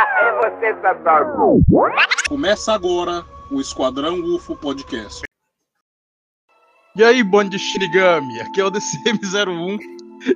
É você, Satanás. Começa agora o Esquadrão UFO Podcast. E aí, bando de Shinigami, aqui é o DCM01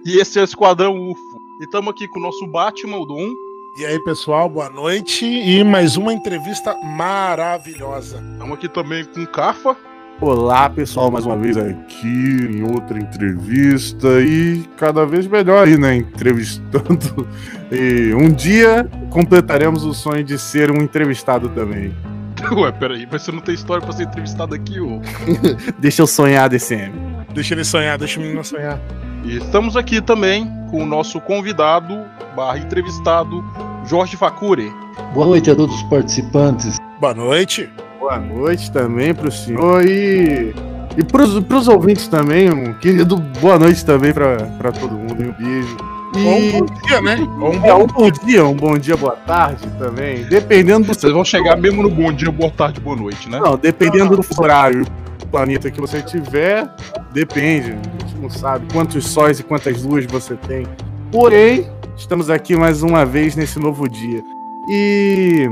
e esse é o Esquadrão UFO. E estamos aqui com o nosso Batman, o Dom. E aí, pessoal, boa noite e mais uma entrevista maravilhosa. Estamos aqui também com o Cafa. Olá, pessoal, mais uma vez aqui em outra entrevista e cada vez melhor aí, né? Entrevistando. E um dia completaremos o sonho de ser um entrevistado também. Ué, peraí, mas você não tem história pra ser entrevistado aqui, ô? Deixa eu sonhar, DCM. Deixa ele sonhar, deixa o menino sonhar. E estamos aqui também com o nosso convidado, barra entrevistado, Jorge Facure. Boa noite a todos os participantes. Boa noite. Boa noite também pro senhor e. E pros, pros ouvintes também, um querido boa noite também pra, pra todo mundo, um beijo. E... Ou um bom dia, né? Ou um, é, um bom dia, um bom dia, boa tarde também. Dependendo do. Vocês vão chegar mesmo no bom dia, boa tarde, boa noite, né? Não, dependendo do horário do planeta que você tiver, depende. A gente não sabe quantos sóis e quantas luas você tem. Porém, estamos aqui mais uma vez nesse novo dia. E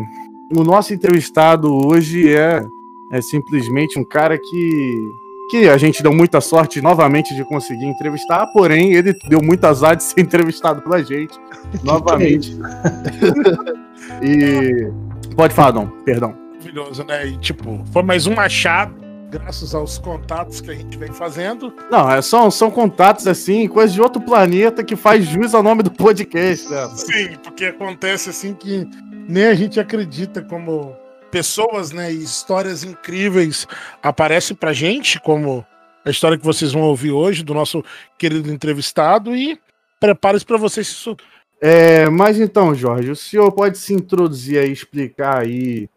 o nosso entrevistado hoje é, é simplesmente um cara que que a gente deu muita sorte novamente de conseguir entrevistar, porém ele deu muito azar de ser entrevistado pela gente novamente. e pode falar, não, perdão. Maravilhoso, né? E tipo, foi mais um achado, graças aos contatos que a gente vem fazendo. Não, é só, são contatos assim, coisa de outro planeta que faz jus ao nome do podcast. Né? Sim, porque acontece assim que nem a gente acredita como pessoas, né, e histórias incríveis aparecem pra gente, como a história que vocês vão ouvir hoje do nosso querido entrevistado e prepare-se para vocês se é, mas então, Jorge, o senhor pode se introduzir aí, explicar aí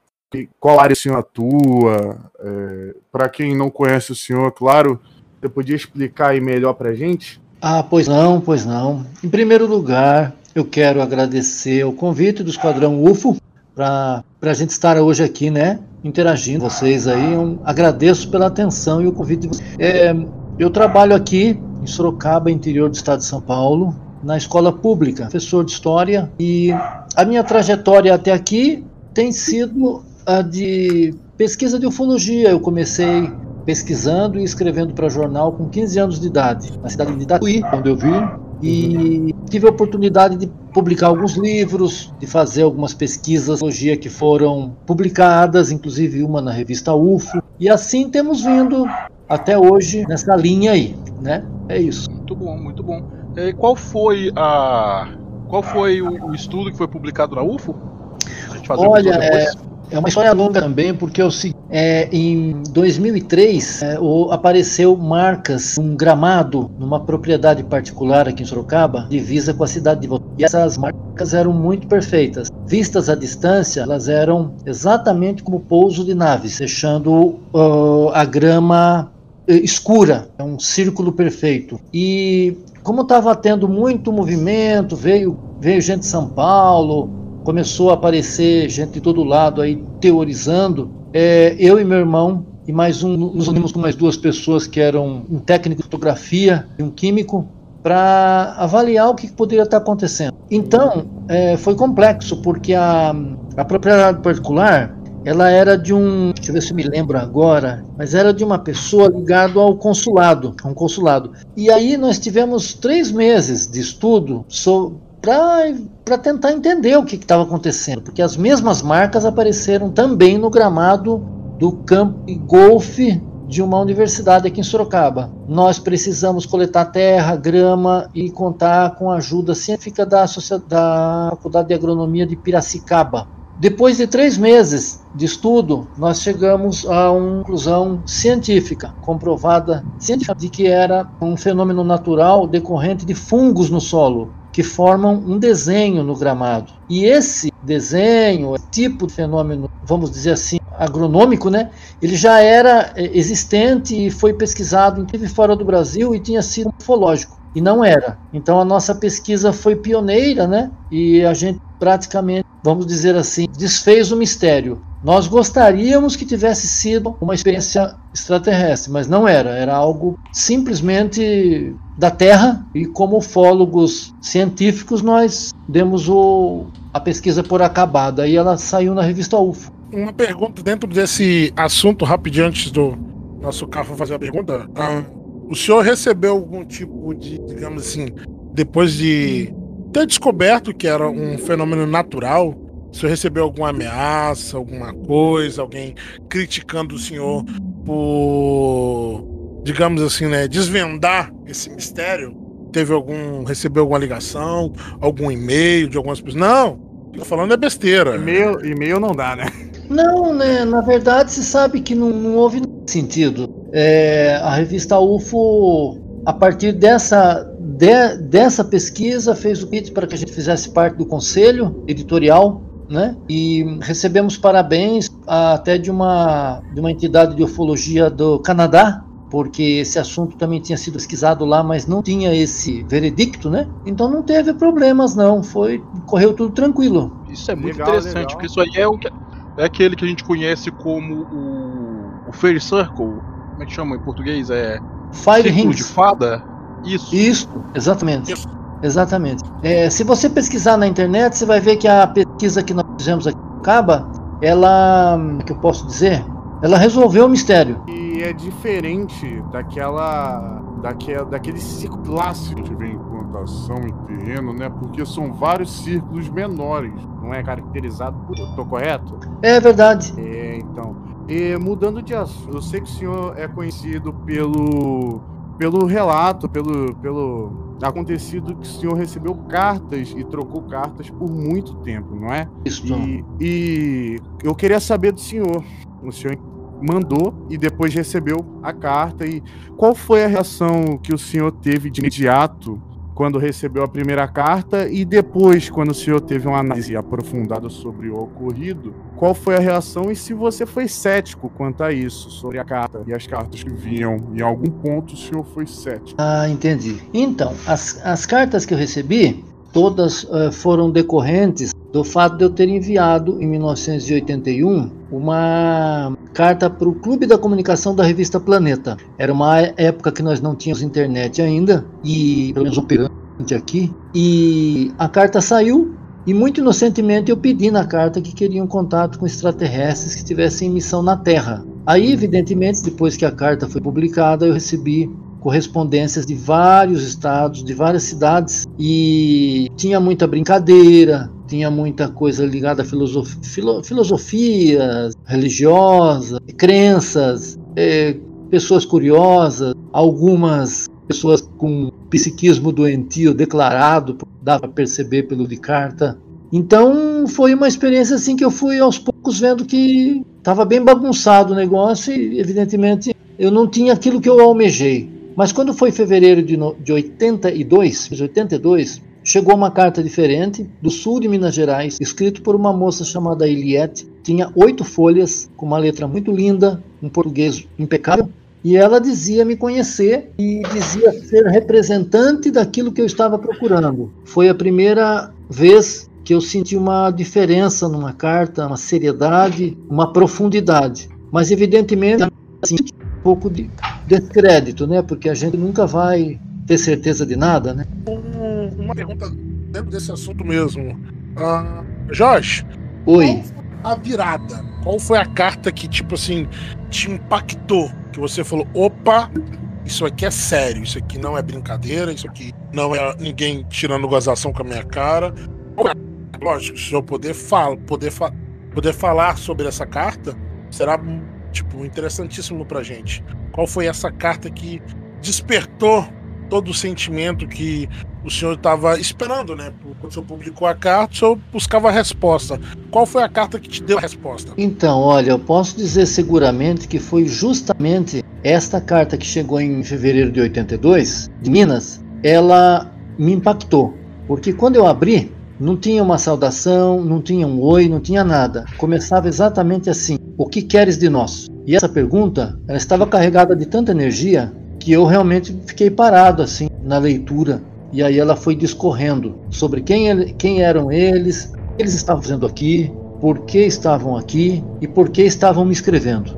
qual área o senhor atua? É, para quem não conhece o senhor, claro, você podia explicar aí melhor para gente? Ah, pois não, pois não. Em primeiro lugar, eu quero agradecer o convite do Esquadrão UFO para a gente estar hoje aqui, né, interagindo com vocês aí. Eu agradeço pela atenção e o convite de vocês. É, eu trabalho aqui em Sorocaba, interior do estado de São Paulo, na escola pública, professor de história, e a minha trajetória até aqui tem sido a de pesquisa de ufologia. Eu comecei pesquisando e escrevendo para jornal com 15 anos de idade, na cidade de Tatuí, onde eu vim, e tive a oportunidade de publicar alguns livros, de fazer algumas pesquisas que foram publicadas, inclusive uma na revista UFO. E assim temos vindo até hoje nessa linha aí, né? É isso. Muito bom, muito bom. E qual foi a qual foi o, estudo que foi publicado na UFO? Olha, é, é uma história longa também, porque eu é, em 2003 é, o, apareceu marcas, um gramado numa propriedade particular aqui em Sorocaba, divisa com a cidade de Volta. E essas marcas eram muito perfeitas. Vistas à distância, elas eram exatamente como pouso de naves, deixando uh, a grama uh, escura, é um círculo perfeito. E como estava tendo muito movimento, veio, veio gente de São Paulo, começou a aparecer gente de todo lado aí teorizando. É, eu e meu irmão e mais um, nos unimos com mais duas pessoas que eram um técnico de fotografia e um químico para avaliar o que poderia estar acontecendo. Então, é, foi complexo, porque a, a propriedade particular ela era de um, deixa eu ver se me lembro agora, mas era de uma pessoa ligada ao consulado, a um consulado. E aí nós tivemos três meses de estudo sobre para tentar entender o que estava acontecendo, porque as mesmas marcas apareceram também no gramado do campo de golfe de uma universidade aqui em Sorocaba. Nós precisamos coletar terra, grama e contar com a ajuda científica da, da Faculdade de Agronomia de Piracicaba. Depois de três meses de estudo, nós chegamos a uma conclusão científica, comprovada científica, de que era um fenômeno natural decorrente de fungos no solo que formam um desenho no gramado. E esse desenho, tipo de fenômeno, vamos dizer assim, agronômico, né? Ele já era é, existente e foi pesquisado, inclusive fora do Brasil, e tinha sido ufológico. E não era. Então a nossa pesquisa foi pioneira, né? E a gente praticamente, vamos dizer assim, desfez o mistério. Nós gostaríamos que tivesse sido uma experiência extraterrestre, mas não era. Era algo simplesmente da Terra e como ufólogos científicos nós demos o, a pesquisa por acabada e ela saiu na revista UFO. Uma pergunta dentro desse assunto, rapidinho antes do nosso carro fazer a pergunta. Ah, o senhor recebeu algum tipo de, digamos assim, depois de ter descoberto que era um fenômeno natural, senhor recebeu alguma ameaça, alguma coisa, alguém criticando o senhor por, digamos assim, né, desvendar esse mistério? Teve algum, recebeu alguma ligação, algum e-mail de algumas pessoas? Não, tô falando é besteira. E-mail, e-mail não dá, né? Não, né? Na verdade, se sabe que não, não houve sentido. É, a revista UFO, a partir dessa, de, dessa pesquisa, fez o pedido para que a gente fizesse parte do conselho editorial né? E recebemos parabéns até de uma, de uma entidade de ufologia do Canadá, porque esse assunto também tinha sido pesquisado lá, mas não tinha esse veredicto, né? Então não teve problemas, não. Foi, correu tudo tranquilo. Isso é muito Legal, interessante, legal. porque isso aí é, o que, é aquele que a gente conhece como o, o Fairy Circle. Como é que chama em português? É Fire Círculo de Rings. Fada? Isso. Isso, exatamente. Isso. Exatamente. É, se você pesquisar na internet, você vai ver que a pesquisa que nós fizemos aqui em Caba, ela, é que eu posso dizer? Ela resolveu o mistério. E é diferente daquela. daquela daquele ciclo clássico que vem em plantação em terreno, né? Porque são vários círculos menores, não é caracterizado por. Tô correto? É verdade. É, então. E mudando de assunto, eu sei que o senhor é conhecido pelo. pelo relato, pelo. pelo acontecido que o senhor recebeu cartas e trocou cartas por muito tempo, não é? Isso. E, e eu queria saber do senhor. O senhor mandou e depois recebeu a carta. E qual foi a reação que o senhor teve de imediato quando recebeu a primeira carta e depois, quando o senhor teve uma análise aprofundada sobre o ocorrido? Qual foi a reação e se você foi cético quanto a isso, sobre a carta e as cartas que vinham? Em algum ponto o senhor foi cético. Ah, entendi. Então, as, as cartas que eu recebi, todas eh, foram decorrentes do fato de eu ter enviado, em 1981, uma carta para o Clube da Comunicação da revista Planeta. Era uma época que nós não tínhamos internet ainda, e pelo menos operante aqui, e a carta saiu. E muito inocentemente eu pedi na carta que queriam contato com extraterrestres que estivessem em missão na Terra. Aí, evidentemente, depois que a carta foi publicada, eu recebi correspondências de vários estados, de várias cidades, e tinha muita brincadeira, tinha muita coisa ligada a filosof filo filosofias religiosas, crenças, eh, pessoas curiosas, algumas pessoas com psiquismo doentio declarado, dá para perceber pelo de carta. Então foi uma experiência assim que eu fui aos poucos vendo que estava bem bagunçado o negócio e evidentemente eu não tinha aquilo que eu almejei. Mas quando foi fevereiro de, no, de 82, 82, chegou uma carta diferente do sul de Minas Gerais, escrito por uma moça chamada Eliette. Tinha oito folhas, com uma letra muito linda, um português impecável. E ela dizia me conhecer e dizia ser representante daquilo que eu estava procurando. Foi a primeira vez que eu senti uma diferença numa carta, uma seriedade, uma profundidade. Mas evidentemente assim, um pouco de descrédito, né? Porque a gente nunca vai ter certeza de nada, né? Um- uma pergunta dentro desse assunto mesmo. Ah, Jorge, Oi. a virada. Qual foi a carta que, tipo assim, te impactou? Que você falou, opa, isso aqui é sério, isso aqui não é brincadeira, isso aqui não é ninguém tirando gozação com a minha cara. É? Lógico, se eu poder, fal poder, fa poder falar sobre essa carta, será, tipo, interessantíssimo pra gente. Qual foi essa carta que despertou todo o sentimento que o senhor estava esperando, né? Quando o senhor publicou a carta, o senhor buscava a resposta. Qual foi a carta que te deu a resposta? Então, olha, eu posso dizer seguramente que foi justamente esta carta que chegou em fevereiro de 82, de Minas, ela me impactou. Porque quando eu abri, Não tinha uma saudação, não tinha um oi, não tinha nada. Começava exatamente assim: O que queres de nós? E essa pergunta, ela estava carregada de tanta energia que eu realmente fiquei parado assim na leitura. E aí ela foi discorrendo sobre quem, ele, quem eram eles, o que eles estavam fazendo aqui, por que estavam aqui e por que estavam me escrevendo.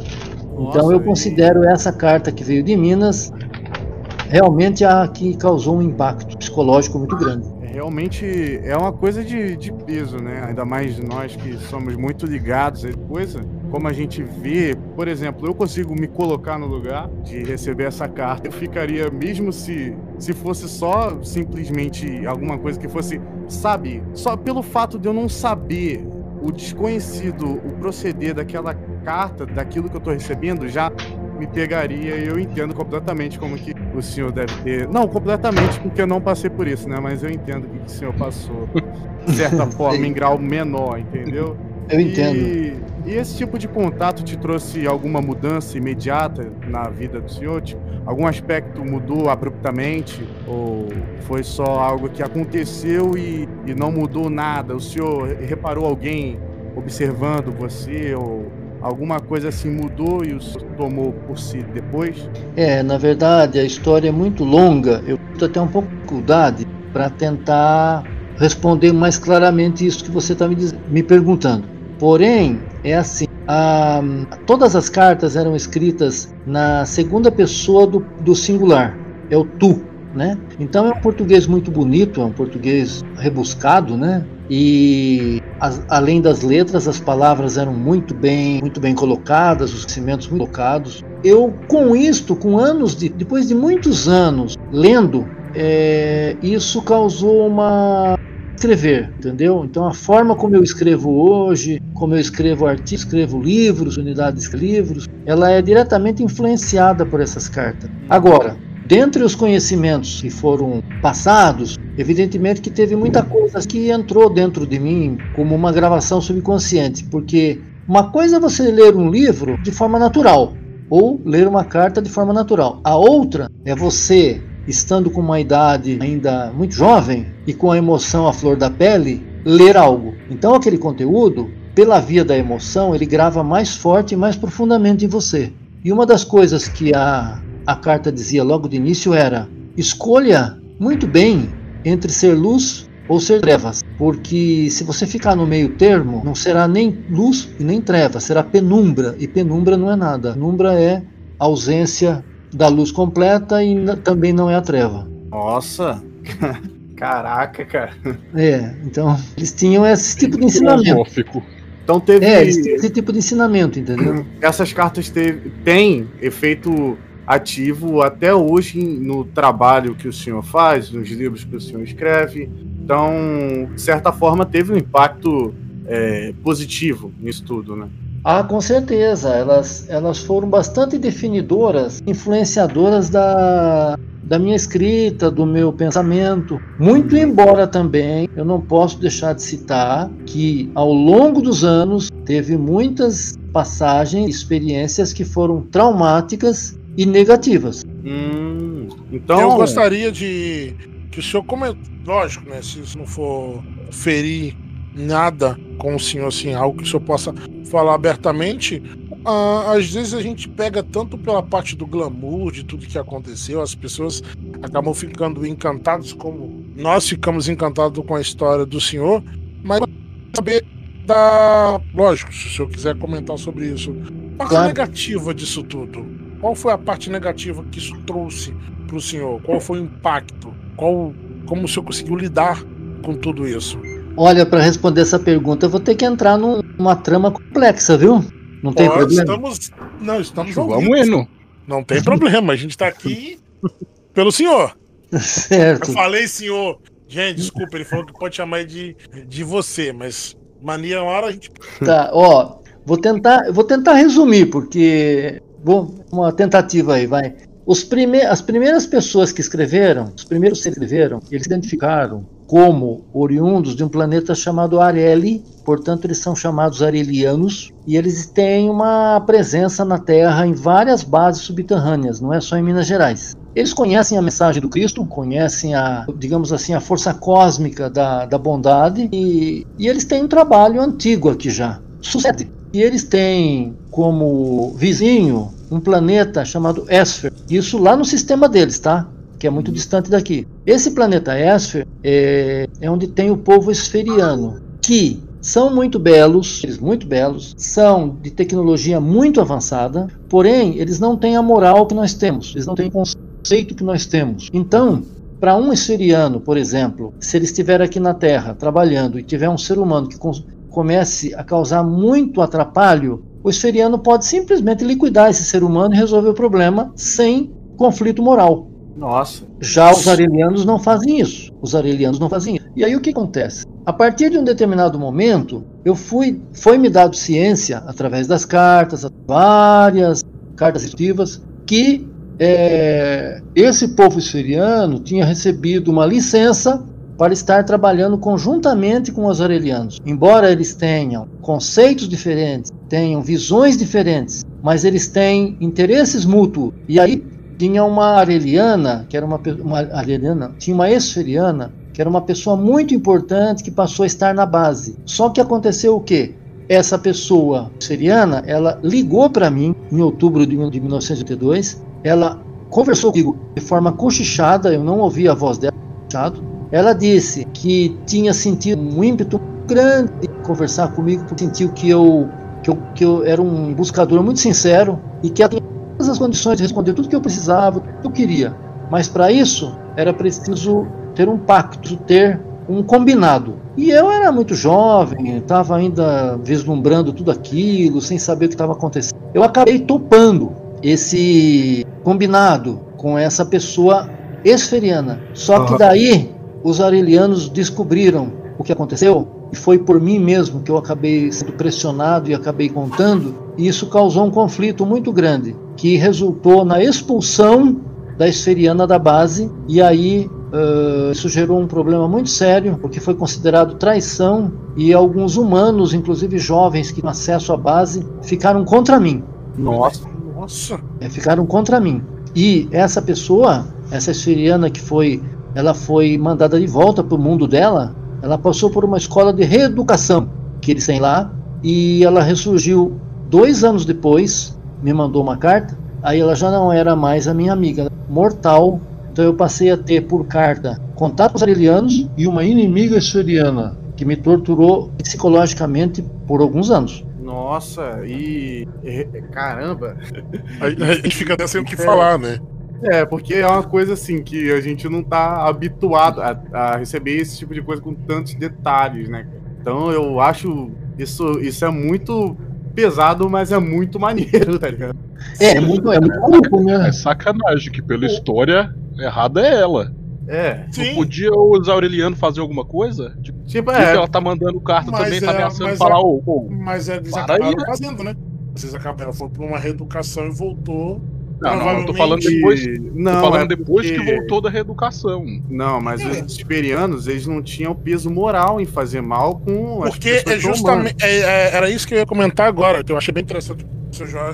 Nossa, então eu e- considero essa carta que veio de Minas realmente a que causou um impacto psicológico muito grande. Realmente é uma coisa de, de peso, né? Ainda mais nós que somos muito ligados a coisa. Como a gente vê, por exemplo, eu consigo me colocar no lugar de receber essa carta. Eu ficaria, mesmo se, se fosse só simplesmente alguma coisa que fosse, sabe, só pelo fato de eu não saber o desconhecido, o proceder daquela carta, daquilo que eu tô recebendo, já me pegaria e eu entendo completamente como que o senhor deve ter. Não, completamente, porque eu não passei por isso, né? Mas eu entendo o que que o senhor passou. De certa forma, em grau menor, entendeu? Eu entendo. E, e esse tipo de contato te trouxe alguma mudança imediata na vida do senhor? Tipo, algum aspecto mudou abruptamente? Ou foi só algo que aconteceu e, e não mudou nada? O senhor reparou alguém observando você? Ou alguma coisa assim mudou e o senhor tomou por si depois? É, na verdade, a história é muito longa. Eu tô até um pouco de dificuldade para tentar responder mais claramente isso que você está me, me perguntando. Porém, é assim: a- todas as cartas eram escritas na segunda pessoa do, do singular, é o tu. Né? Então é um português muito bonito, é um português rebuscado, né? E as- além das letras, as palavras eram muito bem, muito bem colocadas, os cimentos muito colocados. Eu, com isto, com anos de, depois de muitos anos lendo, é, isso causou uma escrever, entendeu? Então a forma como eu escrevo hoje, como eu escrevo artigos, escrevo livros, unidades de livros, ela é diretamente influenciada por essas cartas. Agora, dentre os conhecimentos que foram passados, evidentemente que teve muita coisa que entrou dentro de mim como uma gravação subconsciente, porque uma coisa é você ler um livro de forma natural, ou ler uma carta de forma natural. A outra é você, estando com uma idade ainda muito jovem e com a emoção à flor da pele, ler algo. Então aquele conteúdo, pela via da emoção, ele grava mais forte e mais profundamente em você. E uma das coisas que a, a carta dizia logo de início era: escolha muito bem entre ser luz ou ser trevas, porque se você ficar no meio termo, não será nem luz e nem treva, será penumbra, e penumbra não é nada. Penumbra é ausência da luz completa e também não é a treva. Nossa! Caraca, cara. É, então eles tinham esse tipo de ensinamento. Filosófico. Então teve. É, esse tipo de ensinamento, entendeu? essas cartas teve, têm efeito ativo até hoje no trabalho que o senhor faz, nos livros que o senhor escreve. Então, de certa forma, teve um impacto é, positivo nisso tudo, né? Ah, com certeza. Elas, elas foram bastante definidoras, influenciadoras da, da minha escrita, do meu pensamento. Muito embora também eu não posso deixar de citar que ao longo dos anos teve muitas passagens, experiências que foram traumáticas e negativas. Hum, então, Eu gostaria de que o senhor comente, lógico, né? Se isso não for ferir nada com o senhor, assim, algo que o senhor possa falar abertamente. ah, às vezes a gente pega tanto pela parte do glamour, de tudo que aconteceu, as pessoas acabam ficando encantadas, como nós ficamos encantados com a história do senhor, mas saber da. Lógico, se o senhor quiser comentar sobre isso. A parte Claro. negativa disso tudo. Qual foi a parte negativa que isso trouxe para o senhor? Qual foi o impacto? Qual, como o senhor conseguiu lidar com tudo isso? Olha, para responder essa pergunta, eu vou ter que entrar num- numa trama complexa, viu? Não tem Pode, problema. Estamos, não, estamos Vamos. Não tem problema, a gente está aqui pelo senhor. Eu Certo. falei senhor. Gente, desculpa, ele falou que pode chamar de, de você, mas mania uma hora a gente. Tá, ó, vou tentar, eu vou tentar resumir, porque bom, uma tentativa aí, vai. Os prime as primeiras pessoas que escreveram, os primeiros que escreveram, eles se identificaram como oriundos de um planeta chamado Areli, portanto eles são chamados arelianos, e eles têm uma presença na Terra em várias bases subterrâneas, não é só em Minas Gerais. Eles conhecem a mensagem do Cristo, conhecem a, digamos assim, a força cósmica da, da bondade e, e eles têm um trabalho antigo aqui já. Sucede. E eles têm como vizinho um planeta chamado Esfer. Isso lá no sistema deles, tá? Que é muito distante daqui. Esse planeta Esfer é, é onde tem o povo esferiano, que são muito belos, eles muito belos, são de tecnologia muito avançada, porém eles não têm a moral que nós temos, eles não têm o conceito que nós temos. Então, para um esferiano, por exemplo, se ele estiver aqui na Terra trabalhando e tiver um ser humano que comece a causar muito atrapalho, o esferiano pode simplesmente liquidar esse ser humano e resolver o problema sem conflito moral. Nossa. Já os arelianos não fazem isso. Os arelianos não fazem isso. E aí o que acontece? A partir de um determinado momento, eu fui, foi me dado ciência através das cartas, várias cartas instrutivas, que é, esse povo esferiano tinha recebido uma licença para estar trabalhando conjuntamente com os arelianos. Embora eles tenham conceitos diferentes, tenham visões diferentes, mas eles têm interesses mútuos. E aí tinha uma areliana, que era uma, uma areliana, tinha uma esferiana que era uma pessoa muito importante que passou a estar na base. Só que aconteceu o quê? Essa pessoa siriana, ela ligou para mim em outubro de 1982, ela conversou comigo de forma cochichada, eu não ouvi a voz dela, ela disse que tinha sentido um ímpeto grande de conversar comigo, porque sentiu que eu, que eu, que eu era um buscador muito sincero e que ela tinha todas as condições de responder tudo que eu precisava, tudo que eu queria. Mas para isso era preciso ter um pacto, ter um combinado. E eu era muito jovem, estava ainda vislumbrando tudo aquilo, sem saber o que estava acontecendo. Eu acabei topando esse combinado com essa pessoa esferiana. Só que daí os arelianos descobriram o que aconteceu e foi por mim mesmo que eu acabei sendo pressionado e acabei contando, e isso causou um conflito muito grande, que resultou na expulsão da esferiana da base, e aí Uh, isso gerou um problema muito sério, porque foi considerado traição e alguns humanos, inclusive jovens que tinham acesso à base, ficaram contra mim. Nossa, nossa. É, ficaram contra mim. E essa pessoa, essa esferiana que foi, ela foi mandada de volta para o mundo dela, ela passou por uma escola de reeducação que eles têm lá e ela ressurgiu dois anos depois, me mandou uma carta. Aí ela já não era mais a minha amiga, mortal então eu passei a ter por carta contatos arelianos e uma inimiga esferiana que me torturou psicologicamente por alguns anos. Nossa, e. Caramba! A, a gente fica até sem o que é. falar, né? É, porque é uma coisa assim que a gente não tá habituado a, a, receber esse tipo de coisa com tantos detalhes, né? Então eu acho isso, isso é muito pesado, mas é muito maneiro, tá ligado? É, é muito, é muito maluco, né? É sacanagem que pela história errada é ela. É. Não Sim. podia os Aureliano fazer alguma coisa? Tipo, tipo é. ela tá mandando carta mas também, tá é, tá ameaçando falar, ô, ô. Mas eles acabaram aí, né? fazendo, né? Vocês acabaram, ela foi pra uma reeducação e voltou. Não, não, eu tô falando depois. Não, tô falando é depois porque... que voltou da reeducação. Não, mas é. os tiberianos, eles não tinham peso moral em fazer mal com Porque é justamente. É, é, era isso que eu ia comentar agora, que eu achei bem interessante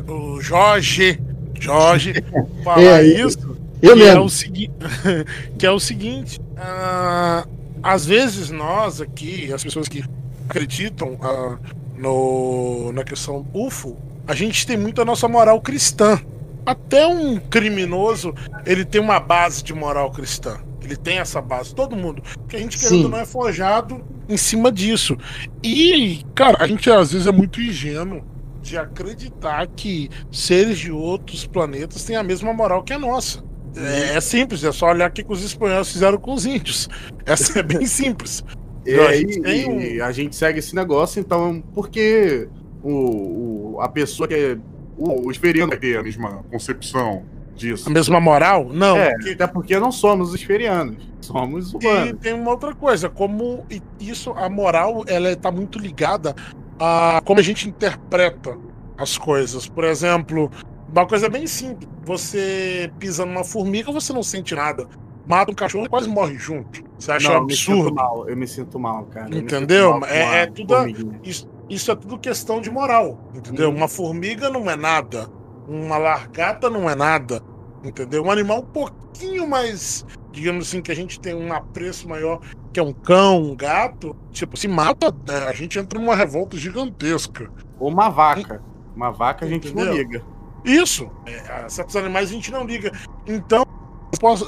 o Jorge. Jorge falar é, isso. Eu que mesmo. É o segui... que é o seguinte: uh, às vezes nós aqui, as pessoas que acreditam uh, no, na questão UFO, a gente tem muito a nossa moral cristã. Até um criminoso, ele tem uma base de moral cristã. Ele tem essa base, todo mundo. Porque a gente, querendo não, é forjado em cima disso. E, cara, a gente às vezes é muito ingênuo de acreditar que seres de outros planetas têm a mesma moral que a nossa. É, é, simples, é só olhar o que os espanhóis fizeram com os índios. Essa é bem simples. É, a, gente um... a gente segue esse negócio, então, porque o, o a pessoa que é. O, esferiano vai ter a mesma concepção disso. A mesma moral? Não. É, porque... até porque não somos esferianos, somos humanos. E tem uma outra coisa, como isso, a moral, ela está muito ligada a como a gente interpreta as coisas. Por exemplo, uma coisa bem simples. Você pisa numa formiga, você não sente nada. Mata um cachorro e quase morre junto. Você acha não, absurdo? Eu mal, eu me sinto mal, cara. Entendeu? Mal é, é, tudo. Isso, isso, é tudo questão de moral. Entendeu? Hum. Uma formiga não é nada. Uma largata não é nada. entendeu? Um animal um pouquinho mais, digamos assim, que a gente tem um apreço maior, que é um cão, um gato, tipo, se mata, é, a gente entra numa revolta gigantesca. Ou uma vaca. Uma vaca a gente não Entendeu? liga. Isso, é, certos animais a gente não liga. Então,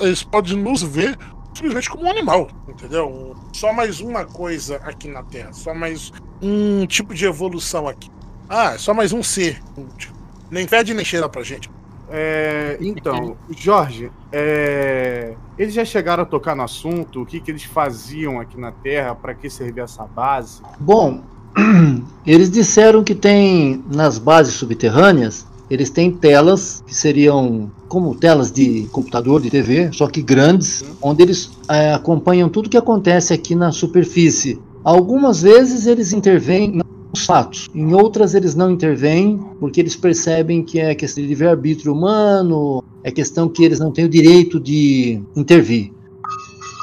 eles podem nos ver simplesmente como um animal, entendeu? Só mais uma coisa aqui na Terra, só mais um tipo de evolução aqui. Ah, é só mais um ser. Nem fede nem cheira pra gente. É, então, Jorge, é, eles já chegaram a tocar no assunto, o que, que eles faziam aqui na Terra, para que servia essa base? Bom, eles disseram que tem nas bases subterrâneas, eles têm telas que seriam como telas de computador, de TV, só que grandes, onde eles eh, acompanham tudo que acontece aqui na superfície. Algumas vezes eles intervêm nos fatos, em outras eles não intervêm, porque eles percebem que é questão de livre-arbítrio humano, é questão que eles não têm o direito de intervir.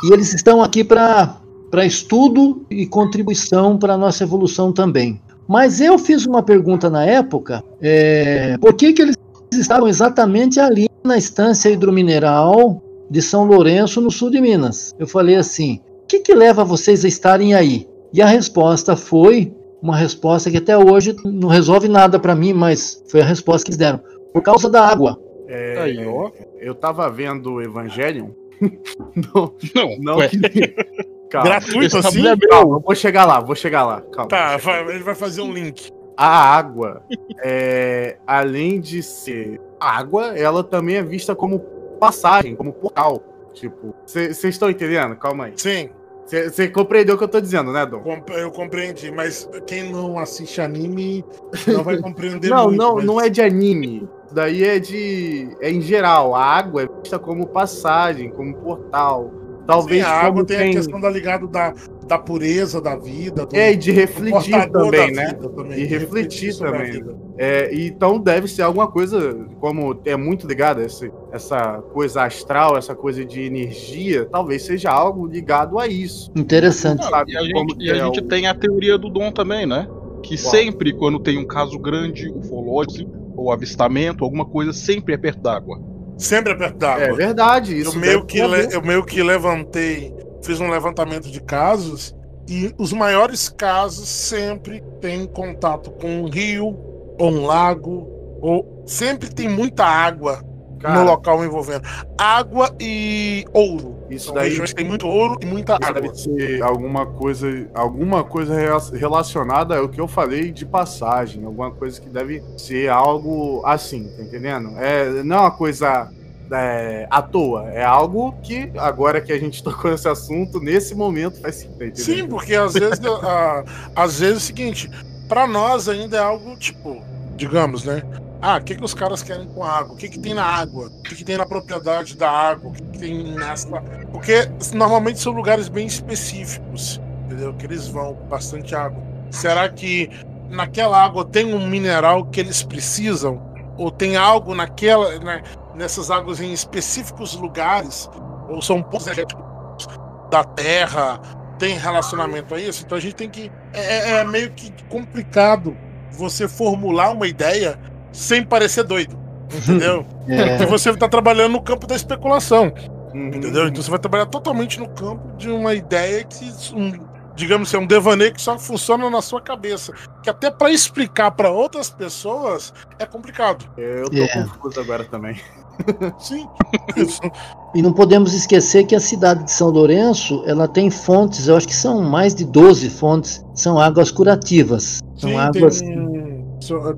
E eles estão aqui para estudo e contribuição para a nossa evolução também. Mas eu fiz uma pergunta na época, é, por que, que eles estavam exatamente ali na estância hidromineral de São Lourenço, no sul de Minas? Eu falei assim, o que, que leva vocês a estarem aí? E a resposta foi uma resposta que até hoje não resolve nada para mim, mas foi a resposta que eles deram. Por causa da água. É, Aí, ó. Eu tava vendo o Evangelion. não, Não, não que. Calma, Gratuito esse assim? é calma, eu vou chegar lá, vou chegar lá. Calma. Tá, vai- ele vai fazer um link. A água, é, além de ser água, ela também é vista como passagem, como portal. Tipo, vocês estão entendendo? Calma aí. Sim, Você compreendeu o que eu tô dizendo, né, Dom? eu compreendi, mas quem não assiste anime não vai compreender Não, muito. não, mas- não é de anime. Isso daí é de. É em geral. A água é vista como passagem, como portal. Talvez Sim, a água tem, tem. a questão da ligado da, da pureza da vida. do- É, e de refletir também, né? também, E de refletir a também. É, então deve ser alguma coisa, como é muito ligado a esse- essa coisa astral, essa coisa de energia, talvez seja algo ligado a isso. Interessante. Sabe e a gente, que e a é gente o- tem a teoria do dom também, né? Que Qual? sempre, quando tem um caso grande, ufológico, ou avistamento, alguma coisa, sempre é perto d'água. Sempre é perto d'água. É verdade, eu, isso meio que le- eu meio que levantei, fiz um levantamento de casos e os maiores casos sempre têm contato com um rio ou um lago ou sempre tem muita água Cara, no local envolvendo água e ouro. Isso São daí regiões tem muito ouro e muita água. deve ser alguma coisa, alguma coisa relacionada ao que eu falei de passagem, alguma coisa que deve ser algo assim, tá entendendo? É, não é uma coisa é, à toa, é algo que agora que a gente tocou nesse assunto, nesse momento faz sentido, tá? Sim, porque às vezes, a- às vezes é o seguinte, pra nós ainda é algo tipo, digamos, né? Ah, o que, que os caras querem com a água? O que, que tem na água? O que, que tem na propriedade da água? O que, que tem nessa. Porque normalmente são lugares bem específicos, entendeu? Que eles vão com bastante água. Será que naquela água tem um mineral que eles precisam? Ou tem algo naquela, né, nessas águas em específicos lugares? Ou são energéticos da terra? tem relacionamento a isso, então a gente tem que. É, é meio que complicado você formular uma ideia sem parecer doido. Entendeu? É, Porque você está trabalhando no campo da especulação. Uhum. Entendeu? Então você vai trabalhar totalmente no campo de uma ideia que, um, digamos assim, é um devaneio que só funciona na sua cabeça. Que até para explicar para outras pessoas é complicado. Eu tô É. confuso agora também. Sim. Isso. E não podemos esquecer que a cidade de São Lourenço, ela tem fontes, eu acho que são mais de 12 fontes, são águas curativas. São Sim, águas tem,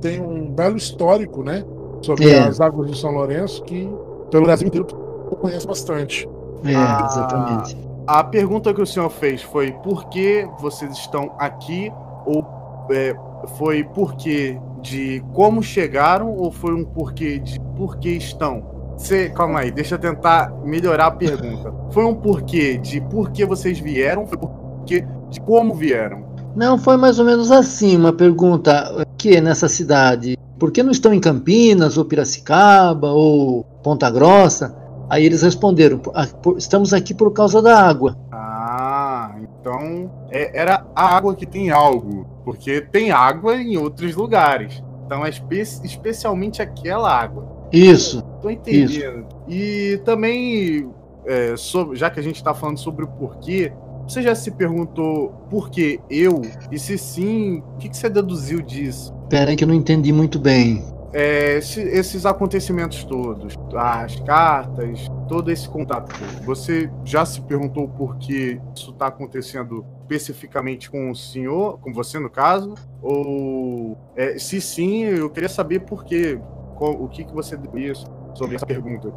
tem um belo histórico, né? Sobre É. as águas de São Lourenço que pelo Brasil inteiro eu conheço bastante. É, Ah, exatamente. A pergunta que o senhor fez foi por que vocês estão aqui? Ou é, foi porquê de como chegaram? Ou foi um porquê de por que estão? Cê, calma aí, deixa eu tentar melhorar a pergunta. Foi um porquê de por que vocês vieram? Foi porquê de como vieram? Não, foi mais ou menos assim, uma pergunta que nessa cidade, por que não estão em Campinas, ou Piracicaba, ou Ponta Grossa? Aí eles responderam, "Ah, por- estamos aqui por causa da água. Ah, então é- era a água que tem algo. Porque tem água em outros lugares. Então é espe- especialmente aquela água. Isso. Tô entendendo. E também, é, sobre- já que a gente tá falando sobre o porquê, você já se perguntou por que eu? E se sim, o que, que você deduziu disso? Pera aí que eu não entendi muito bem. É, esse- esses acontecimentos todos, as cartas, todo esse contato todo, você já se perguntou por que isso está acontecendo especificamente com o senhor, com você no caso? Ou é, se sim, eu queria saber por quê, qual- o que, que você isso sobre essa pergunta.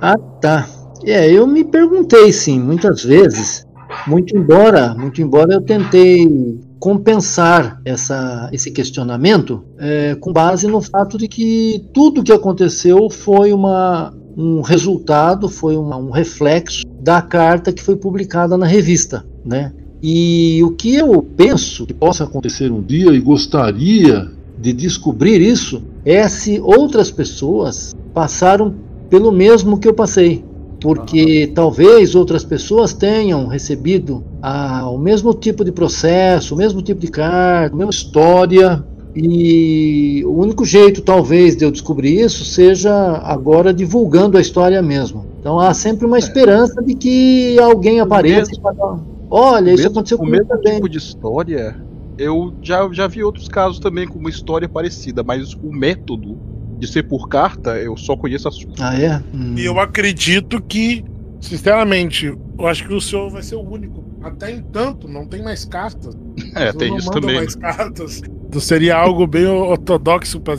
Ah, tá. É, eu me perguntei sim, muitas vezes. Muito embora, muito embora eu tentei compensar essa, esse questionamento é, com base no fato de que tudo que aconteceu foi uma, um resultado, foi uma- um reflexo da carta que foi publicada na revista, né? E o que eu penso que possa acontecer um dia e gostaria de descobrir isso é se outras pessoas passaram pelo mesmo que eu passei. Porque talvez outras pessoas tenham recebido ah, o mesmo tipo de processo, o mesmo tipo de carta, a mesma história. E o único jeito, talvez, de eu descobrir isso seja agora divulgando a história mesmo. Então há sempre uma esperança de que alguém apareça e fala: Olha, isso mesmo- aconteceu o comigo mesmo também. tipo de história, eu já, já vi outros casos também com uma história parecida, mas o método de ser por carta, eu só conheço a sua. Ah, é? Hum. E eu acredito que, sinceramente, eu acho que o senhor vai ser o único. Até entanto, não tem mais cartas. É, tem não isso também. mais cartas. Então seria algo bem ortodoxo, pra,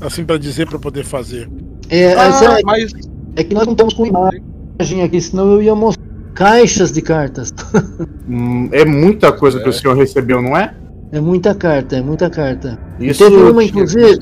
assim, para dizer, para poder fazer. É, Ah, essa- mas é que nós não estamos com imagem aqui, senão eu ia mostrar caixas de cartas. Hum, é muita coisa que É. o senhor recebeu, não é? É muita carta, é muita carta. Isso teve uma, inclusive.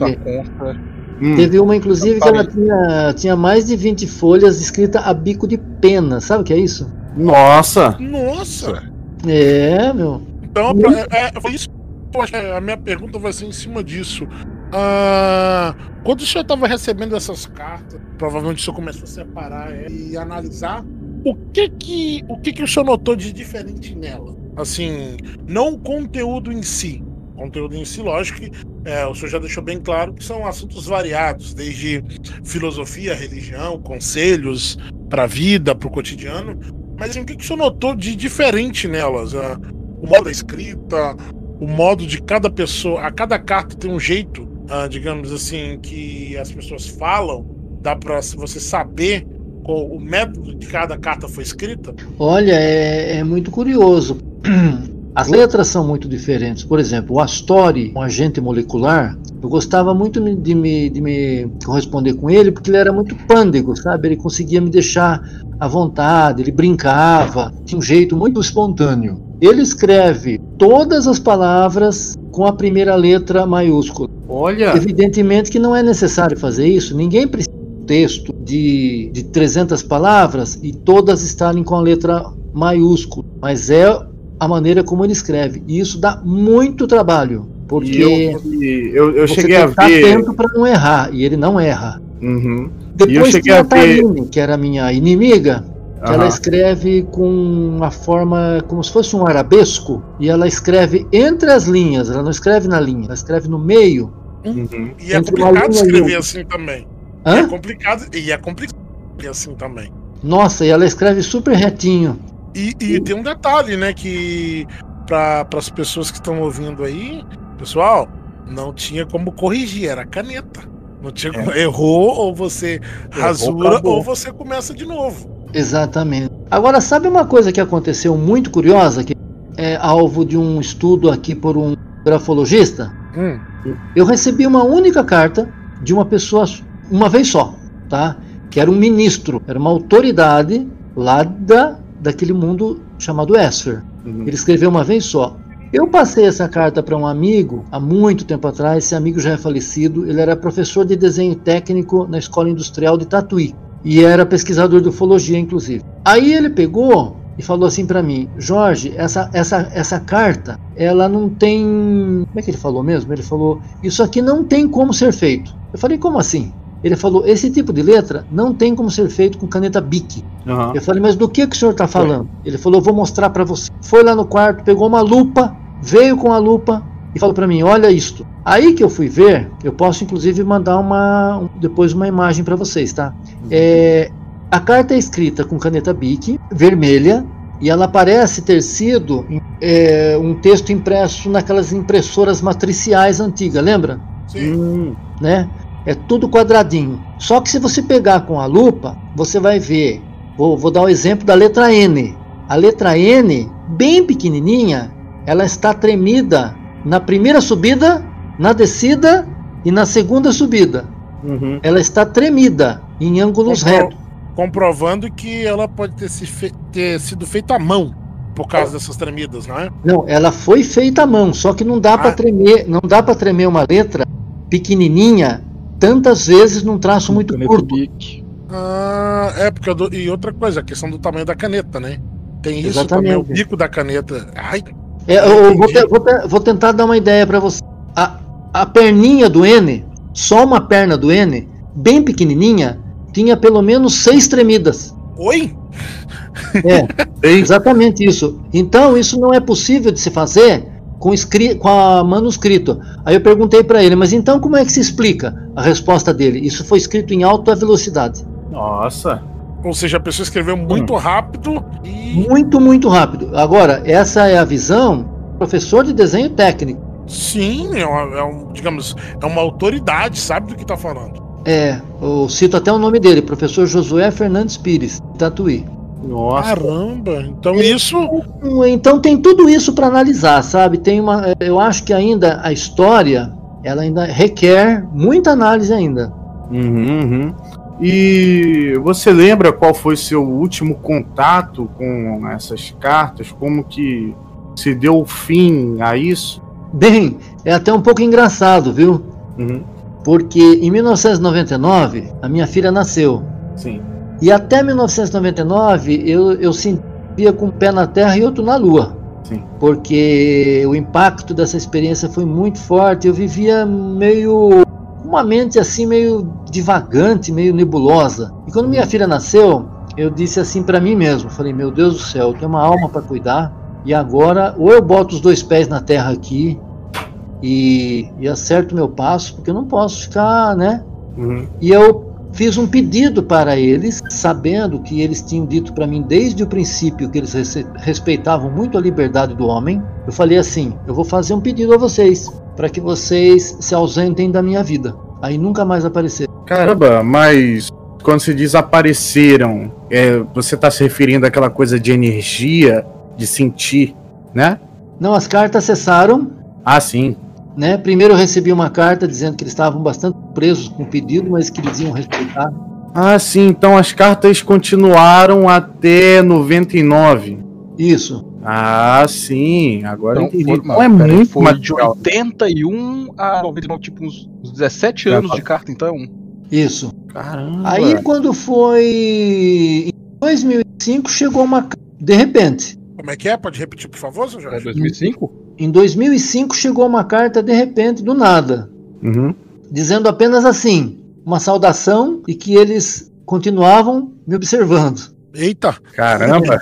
Hum, teve uma, inclusive, que ela tinha, tinha mais de 20 folhas escrita a bico de pena. Sabe o que é isso? Nossa! Nossa! É, meu. Então, pra- é, é, foi isso. Acho que a minha pergunta vai ser em cima disso. Ah, quando o senhor estava recebendo essas cartas, provavelmente o senhor começou a separar é, e analisar o que que o que que o senhor notou de diferente nela. Assim, não o conteúdo em si. O conteúdo em si, lógico que é, o senhor já deixou bem claro que são assuntos variados, desde filosofia, religião, conselhos para a vida, para o cotidiano. Mas assim, o que, o senhor notou de diferente nelas? Ah, o modo da escrita, o modo de cada pessoa. A cada carta tem um jeito, ah, digamos assim, que as pessoas falam. Dá para você saber qual o método de cada carta foi escrita? Olha, é, é muito curioso. As letras são muito diferentes. Por exemplo, o Astori, um agente molecular, eu gostava muito de me, de me corresponder com ele porque ele era muito pândego, sabe? Ele conseguia me deixar à vontade, ele brincava, tinha um jeito muito espontâneo. Ele escreve todas as palavras com a primeira letra maiúscula. Olha! Evidentemente que não é necessário fazer isso, ninguém precisa de um texto de, de 300 palavras e todas estarem com a letra maiúscula, mas é a maneira como ele escreve. E isso dá muito trabalho, porque E eu, eu, eu você cheguei tem a ver. atento para não errar, e ele não erra. Uhum. Depois cheguei tinha a a ver- Taline, que era a minha inimiga, que ela Aham. escreve com uma forma como se fosse um arabesco, e ela escreve entre as linhas, ela não escreve na linha, ela escreve no meio. Uhum. E é complicado escrever assim também. Hã? É complicado. E é complicado escrever assim também. Nossa, e ela escreve super retinho. E, e tem um detalhe, né? Que para as pessoas que estão ouvindo aí, pessoal, não tinha como corrigir, era caneta. Não tinha como, errou, ou você rasura, acabou. ou você começa de novo. Exatamente. Agora, sabe uma coisa que aconteceu muito curiosa, que é alvo de um estudo aqui por um grafologista? Hum, Eu recebi uma única carta de uma pessoa, uma vez só, tá? Que era um ministro, era uma autoridade lá da, daquele mundo chamado Esfer. Uhum. Ele escreveu uma vez só. Eu passei essa carta para um amigo há muito tempo atrás. Esse amigo já é falecido. Ele era professor de desenho técnico na Escola Industrial de Tatuí e era pesquisador de ufologia, inclusive. Aí ele pegou e falou assim para mim: Jorge, essa, essa, essa carta, ela não tem. Como é que ele falou mesmo? Ele falou: Isso aqui não tem como ser feito. Eu falei: Como assim? Ele falou: Esse tipo de letra não tem como ser feito com caneta Bic. Aham. Eu falei, mas do que, que o senhor está falando? Ele falou, vou mostrar para você. Foi lá no quarto, pegou uma lupa, veio com a lupa e falou para mim, olha isto. Aí que eu fui ver, eu posso inclusive mandar uma um- depois uma imagem para vocês, tá? É, a carta é escrita com caneta Bic vermelha e ela parece ter sido é, um texto impresso naquelas impressoras matriciais antigas, lembra? Sim. Hum, né? É tudo quadradinho. Só que se você pegar com a lupa, você vai ver. Vou, vou dar o exemplo da letra N. A letra N, bem pequenininha, ela está tremida na primeira subida, na descida e na segunda subida. uhum. Ela está tremida em ângulos Compro- retos. Comprovando que ela pode ter, se fe- ter sido feita à mão por causa dessas tremidas, não é? Não, ela foi feita à mão, só que não dá para Ah. tremer, não dá para tremer uma letra pequenininha tantas vezes num traço muito Caneta curto. Bic. Ah, é, porque eu dou- e outra coisa, a questão do tamanho da caneta, né? Tem isso Exatamente. também, o bico da caneta. Ai, É, eu- vou, te- vou te- vou tentar dar uma ideia para você. A, a perninha do N, só uma perna do N, bem pequenininha, tinha pelo menos seis tremidas. oi? É, exatamente isso. Então, isso não é possível de se fazer com, escri com a manuscrito. Aí eu perguntei para ele, mas então como é que se explica? A resposta dele, isso foi escrito em alta velocidade. Nossa. Ou seja, a pessoa escreveu muito rápido e. Muito, muito rápido. Agora, essa é a visão do professor de desenho técnico. Sim, é, uma- é um, digamos, é uma autoridade, sabe do que tá falando. É, eu cito até o nome dele, professor Josué Fernandes Pires, Tatuí. Nossa. Caramba, então isso. Então tem tudo isso para analisar, sabe? Tem uma, eu acho que ainda a história, ela ainda requer muita análise ainda. Uhum, uhum. E você lembra qual foi seu último contato com essas cartas? Como que se deu o fim a isso? Bem, é até um pouco engraçado, viu? Uhum. Porque em 1999 a minha filha nasceu Sim. E até 1999 eu, eu sentia com um pé na Terra e outro na Lua. Sim. Porque o impacto dessa experiência foi muito forte. Eu vivia meio uma mente assim meio divagante, meio nebulosa. E quando minha filha nasceu, eu disse assim para mim mesmo, falei: "Meu Deus do céu, eu tenho uma alma para cuidar e agora ou eu boto os dois pés na terra aqui e, e acerto meu passo, porque eu não posso ficar, né? Uhum. E eu fiz um pedido para eles, sabendo que eles tinham dito para mim desde o princípio que eles respeitavam muito a liberdade do homem. Eu falei assim: eu vou fazer um pedido a vocês, para que vocês se ausentem da minha vida. Aí nunca mais apareceram. Caramba, mas quando se diz apareceram, é, você está se referindo àquela coisa de energia, de sentir, né? Não, as cartas cessaram. Ah, sim. Né? Primeiro eu recebi uma carta dizendo que eles estavam bastante presos com o pedido, mas que eles iam respeitar. Ah, sim. Então as cartas continuaram até 99. Isso. Ah, sim. Agora eu Então, entendi. foi, Então é peraí, muito foi de legal. 81 a 99, tipo uns uns 17 anos de carta, então. Isso. Caramba. Aí quando foi em 2005 chegou uma de repente. Como é que é? Pode repetir, por favor, seu É Jorge? 2005? Em 2005 chegou uma carta de repente, do nada, Uhum. dizendo apenas assim, uma saudação e que eles continuavam me observando. Eita, Caramba.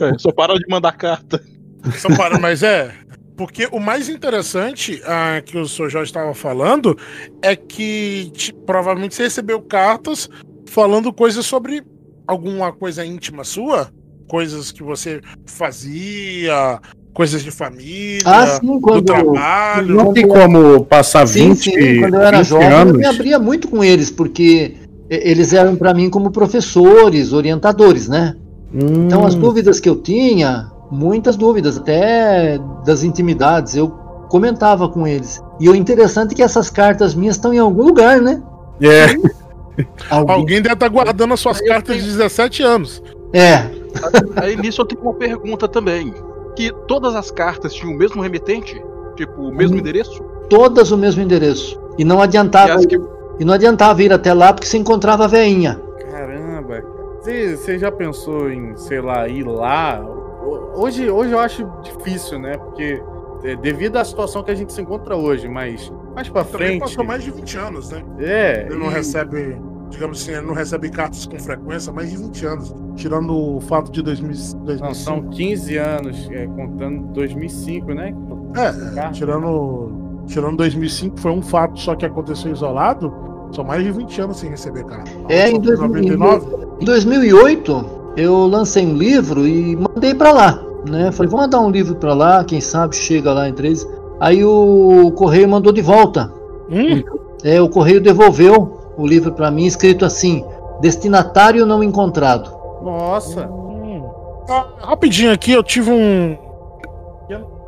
É, só para de mandar carta. só para, mas é. Porque o mais interessante ah, que o senhor Jorge estava falando é que provavelmente você recebeu cartas falando coisas sobre alguma coisa íntima sua, coisas que você fazia, coisas de família, Ah, sim, do quando, trabalho. Não tem como passar 20, sim, sim, quando eu era 20 jovem eu anos. me abria muito com eles, porque eles eram para mim como professores, orientadores, né? Então as Hum, dúvidas que eu tinha, muitas dúvidas, até das intimidades, eu comentava com eles. E o interessante é que essas cartas minhas estão em algum lugar, né? É, Alguém- Alguém deve estar guardando as suas eu cartas de tenho- 17 anos. É, Aí nisso eu tenho uma pergunta também. Que todas as cartas tinham o mesmo remetente? Tipo, o mesmo Hum. endereço? todas o mesmo endereço. E não E adiantava, as que e não adiantava ir até lá porque se encontrava a veinha. Caramba. Você você já pensou em, sei lá, ir lá? Ho- Hoje, hoje eu acho difícil, né? Porque é, devido à situação que a gente se encontra hoje, mas mais pra Também frente. passou mais de 20 anos, né? É. Ele não e- recebe, digamos assim, ele não recebe cartas com frequência há mais de 20 anos. Tirando o fato de 2000, 2005. Não, são 15 anos, é, contando 2005, né? É, Carta. tirando tirando 2005, foi um fato só que aconteceu isolado, são mais de 20 anos sem receber carta. É, em, dois- em 2008 eu lancei um livro e mandei pra lá, né? Falei, vou mandar um livro pra lá, quem sabe chega lá em três. Aí o correio mandou de volta. Hum, É, o correio devolveu o livro pra mim, escrito assim: destinatário não encontrado. Nossa. hum. Rapidinho aqui, eu tive um.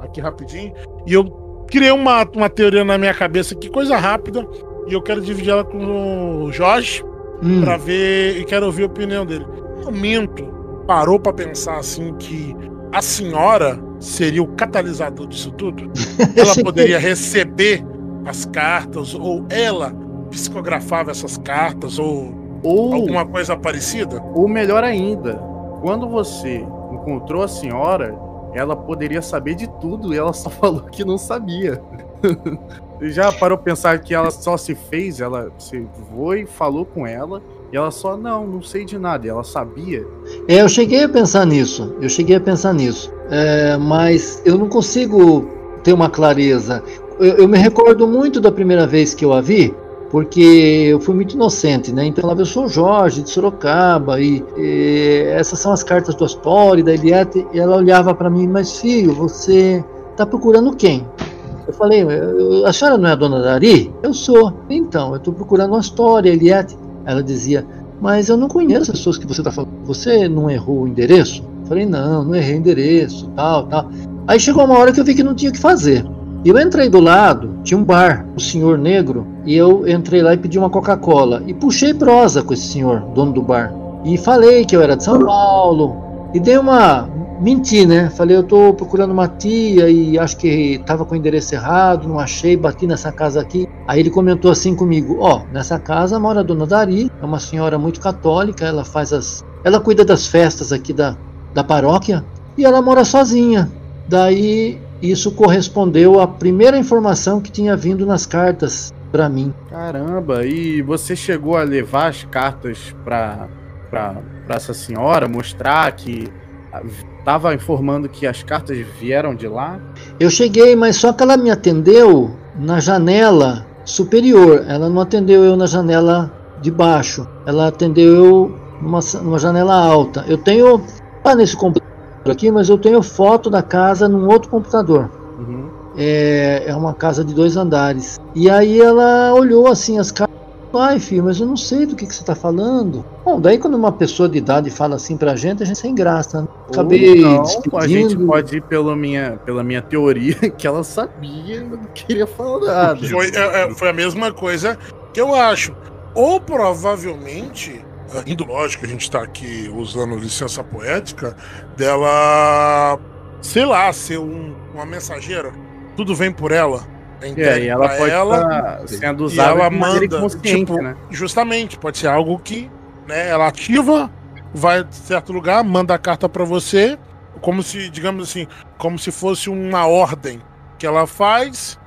Aqui rapidinho. E eu criei uma, uma teoria na minha cabeça aqui, coisa rápida. E eu quero dividir ela com o Jorge. Hum, Pra ver e quero ouvir a opinião dele. No momento, parou pra pensar assim que a senhora seria o catalisador disso tudo? Ela poderia receber as cartas ou ela psicografava essas cartas ou Ou, alguma coisa parecida? ou melhor ainda, quando você encontrou a senhora, ela poderia saber de tudo e ela só falou que não sabia. Já parou pensar que ela só se fez, ela se foi, falou com ela, e ela só, não, não sei de nada, e ela sabia. É, eu cheguei a pensar nisso. Eu cheguei a pensar nisso. É, mas eu não consigo ter uma clareza. Eu, eu me recordo muito da primeira vez que eu a vi, porque eu fui muito inocente, né? Então viu, eu sou Jorge de Sorocaba e, e essas são as cartas do Astori, da Eliette, e ela olhava para mim, mas filho, você tá procurando quem? Eu falei, "Eu- a senhora não é a dona Dari? Eu sou. Então, eu estou procurando uma história, Eliette. Ela dizia, mas eu não conheço as pessoas que você está falando. Você não errou o endereço? Eu falei, não, não errei o endereço, tal, tal. Aí chegou uma hora que eu vi que não tinha o que fazer. Eu entrei do lado, tinha um bar, o senhor negro, e eu entrei lá e pedi uma Coca-Cola. E puxei prosa com esse senhor, dono do bar. E falei que eu era de São Paulo. E dei uma. Menti, né? Falei, eu tô procurando uma tia e acho que tava com o endereço errado, não achei, bati nessa casa aqui. Aí ele comentou assim comigo: Ó, nessa casa mora a dona Dari, é uma senhora muito católica, ela faz as. Ela cuida das festas aqui da, da paróquia e ela mora sozinha. Daí isso correspondeu à primeira informação que tinha vindo nas cartas para mim. Caramba, e você chegou a levar as cartas pra essa senhora, mostrar que ah, tava informando que as cartas vieram de lá? Eu cheguei, mas só que ela me atendeu na janela superior. Ela não atendeu eu na janela de baixo. Ela atendeu eu numa, numa janela alta. Eu tenho, tá nesse computador aqui, mas eu tenho foto da casa num outro computador. Uhum. É, é uma casa de dois andares. E aí ela olhou assim as cartas. Ai, filho, mas eu não sei do que, que você está falando. Bom, daí quando uma pessoa de idade fala assim pra gente, a gente sem graça. Né? Acabei não, a gente pode ir pela minha, pela minha teoria que ela sabia e não queria falar nada. Foi, é, é, foi a mesma coisa que eu acho. Ou provavelmente, indo lógico, a gente está aqui usando licença poética, dela, sei lá, ser um- uma mensageira. Tudo vem por ela. É É, e ela pode ela, estar sendo usada ela de manda, inconsciente, tipo, né? Justamente, pode ser algo que né, ela ativa, vai em certo lugar, manda a carta pra você, como se, digamos assim, como se fosse uma ordem que ela faz,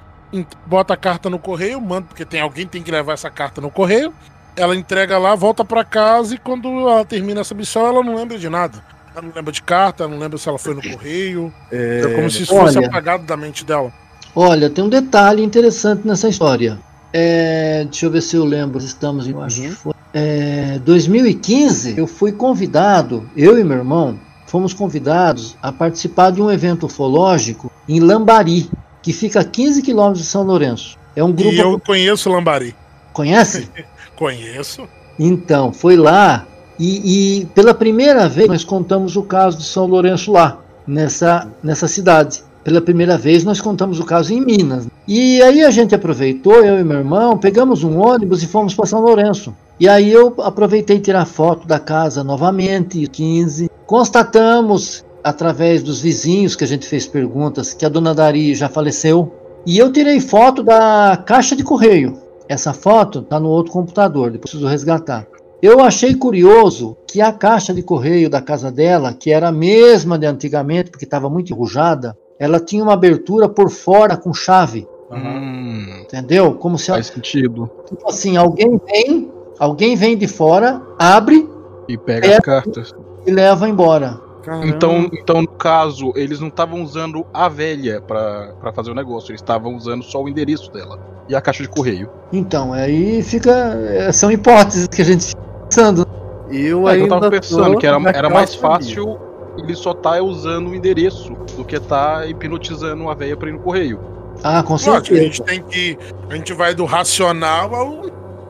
bota a carta no correio, manda, porque tem alguém tem que levar essa carta no correio, ela entrega lá, volta pra casa e quando ela termina essa missão, ela não lembra de nada. Ela não lembra de carta, ela não lembra se ela foi no correio. É, como se isso fosse olha- apagado da mente dela. Olha, tem um detalhe interessante nessa história. É, deixa eu ver se eu lembro. Estamos em. eu Acho que foi. É, 2015, eu fui convidado, eu e meu irmão, fomos convidados a participar de um evento ufológico em Lambari, que fica a 15 quilômetros de São Lourenço. É um grupo. E eu conheço o Lambari. Conhece? Conheço. Então, foi lá e, e pela primeira vez nós contamos o caso de São Lourenço lá, nessa, nessa cidade. Pela primeira vez nós contamos o caso em Minas. E aí a gente aproveitou, eu e meu irmão, pegamos um ônibus e fomos para São Lourenço. E aí eu aproveitei tirar foto da casa novamente, 15. Constatamos, através dos vizinhos que a gente fez perguntas, que a dona Dari já faleceu. E eu tirei foto da caixa de correio. Essa foto está no outro computador, depois preciso resgatar. Eu achei curioso que a caixa de correio da casa dela, que era a mesma de antigamente, porque estava muito enrujada, ela tinha uma abertura por fora com chave, Hum, entendeu? Como se faz sentido. tipo assim, alguém vem, alguém vem de fora, abre E pega É. as cartas. e leva embora. Caramba. Então, então, no caso, eles não estavam usando a velha pra fazer o negócio, eles estavam usando só o endereço dela e a caixa de correio. Então, aí fica. é, São hipóteses que a gente fica pensando. eu É, ainda eu tava pensando que era, era mais fácil ele só tá usando o endereço do que tá hipnotizando a velha pra ir no correio. Ah, com Lógico, a certeza. gente tem que. A gente vai do racional ao,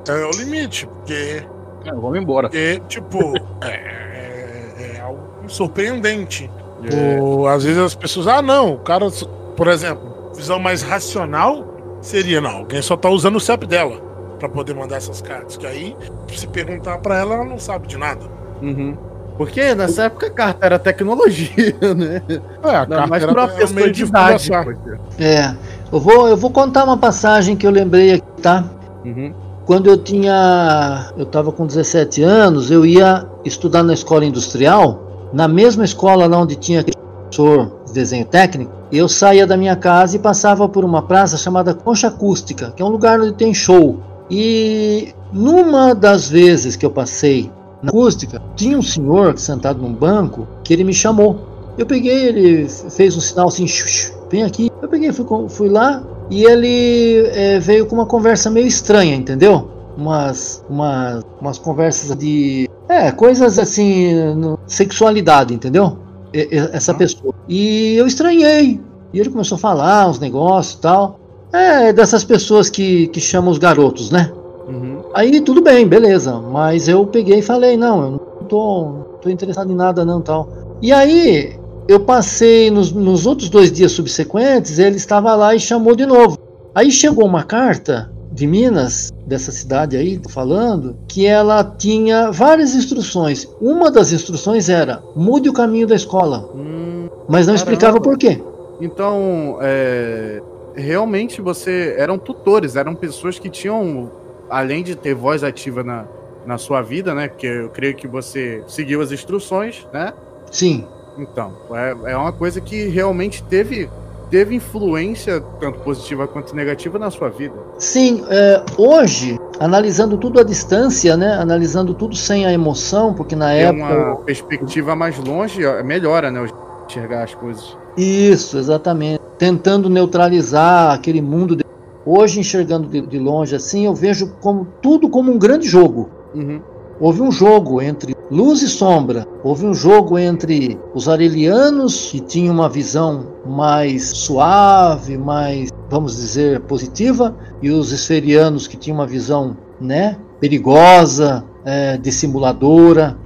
é, ao limite. Porque, É, vamos embora. porque tipo, é, é- é algo surpreendente. É. O- às vezes as pessoas, ah, não, o cara, por exemplo, visão mais racional seria, não, alguém só tá usando o CEP dela pra poder mandar essas cartas. Que aí, se perguntar pra ela, ela não sabe de nada. Uhum. Porque nessa época a carta era tecnologia, né? É, a Não, carta mas era pra é pessoa meio de idade. poxa. É. Eu vou, eu vou contar uma passagem que eu lembrei aqui, tá? Uhum. Quando eu tinha. Eu estava com 17 anos, eu ia estudar na escola industrial, na mesma escola lá onde tinha aquele professor de desenho técnico. Eu saía da minha casa e passava por uma praça chamada Concha Acústica, que é um lugar onde tem show. E numa das vezes que eu passei na acústica, tinha um senhor sentado num banco que ele me chamou. Eu peguei, ele fez um sinal assim, "Shh, shh, vem aqui. Eu peguei, fui, fui lá e ele eh, veio com uma conversa meio estranha, entendeu? Umas, umas, umas conversas de. É, coisas assim, sexualidade, entendeu? Essa pessoa. E eu estranhei. E ele começou a falar uns negócios e tal. É, dessas pessoas que, que chamam os garotos, né? Uhum. Aí tudo bem, beleza. Mas eu peguei e falei, não, eu não tô, não tô interessado em nada não, tal. E aí eu passei nos, nos outros dois dias subsequentes, ele estava lá e chamou de novo. Aí chegou uma carta de Minas, dessa cidade aí, falando, que ela tinha várias instruções. Uma das instruções era mude o caminho da escola, Hum, mas não explicava por quê. então, é, realmente você eram tutores, eram pessoas que tinham, além de ter voz ativa na, na sua vida, né? Porque eu creio que você seguiu as instruções, né? Sim, Então, é, é uma coisa que realmente teve, teve influência, tanto positiva quanto negativa, na sua vida. Sim, é, hoje, analisando tudo à distância, né? Analisando tudo sem a emoção, porque na Ter época. uma perspectiva mais longe melhora, né? Enxergar as coisas. Isso, exatamente. Tentando neutralizar aquele mundo. de- Hoje, enxergando de, de longe assim, eu vejo como tudo como um grande jogo. Uhum. Houve um jogo entre luz e sombra. Houve um jogo entre os arelianos, que tinham uma visão mais suave, mais, vamos dizer, positiva, e os esferianos, que tinham uma visão né, perigosa, é, dissimuladora.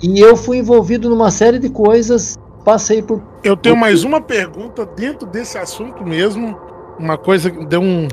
E eu fui envolvido numa série de coisas, passei por. Eu tenho mais uma pergunta dentro desse assunto mesmo. Uma coisa que deu um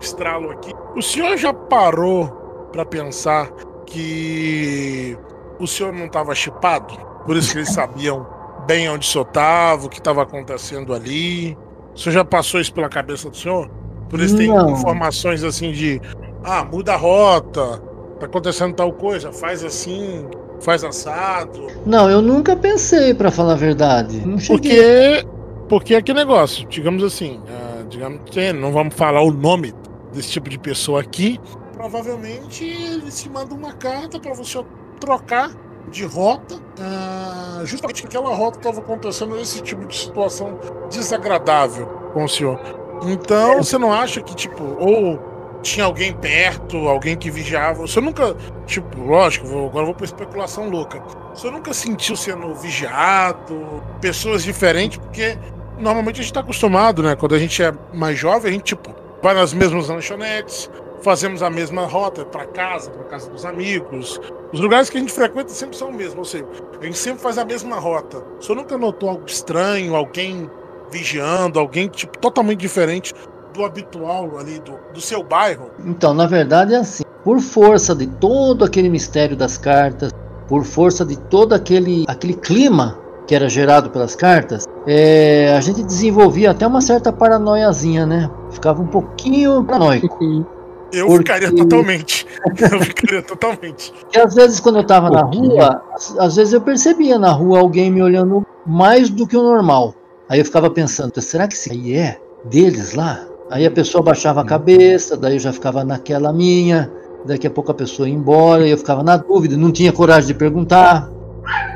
estralo aqui. O senhor já parou pra pensar que o senhor não estava chipado? Por isso que eles sabiam bem onde o senhor estava, o que estava acontecendo ali. O senhor já passou isso pela cabeça do senhor? Por isso tem informações assim de ah, muda a rota, tá acontecendo tal coisa, faz assim, faz assado. Não, eu nunca pensei, pra falar a verdade. Não cheguei. Porque, porque é que negócio, digamos assim, ah, digamos não vamos falar o nome desse tipo de pessoa aqui. Provavelmente eles te mandam uma carta para você trocar de rota, ah, justamente aquela rota estava acontecendo esse tipo de situação desagradável com o senhor. Então você não acha que, tipo, ou tinha alguém perto, alguém que vigiava? Você nunca, tipo, lógico, vou- agora vou pra especulação louca. Você nunca sentiu sendo vigiado, pessoas diferentes, porque normalmente a gente tá acostumado, né? Quando a gente é mais jovem, a gente, tipo, vai nas mesmas lanchonetes, fazemos a mesma rota para casa, para casa dos amigos. Os lugares que a gente frequenta sempre são os mesmos, ou seja, a gente sempre faz a mesma rota. O senhor nunca notou algo estranho, alguém vigiando, alguém, tipo, totalmente diferente do habitual ali, do, do seu bairro? Então, na verdade é assim. Por força de todo aquele mistério das cartas, por força de todo aquele, aquele clima que era gerado pelas cartas, é, a gente desenvolvia até uma certa paranoiazinha, né? Ficava um pouquinho paranoico. Eu Porque- ficaria totalmente. Eu ficaria totalmente. E às vezes quando eu tava na rua, às- vezes eu percebia na rua alguém me olhando mais do que o normal. Aí eu ficava pensando, será que esse aí é deles lá? Aí a pessoa baixava a cabeça, daí eu já ficava naquela minha, daqui a pouco a pessoa ia embora, e eu ficava na dúvida, não tinha coragem de perguntar.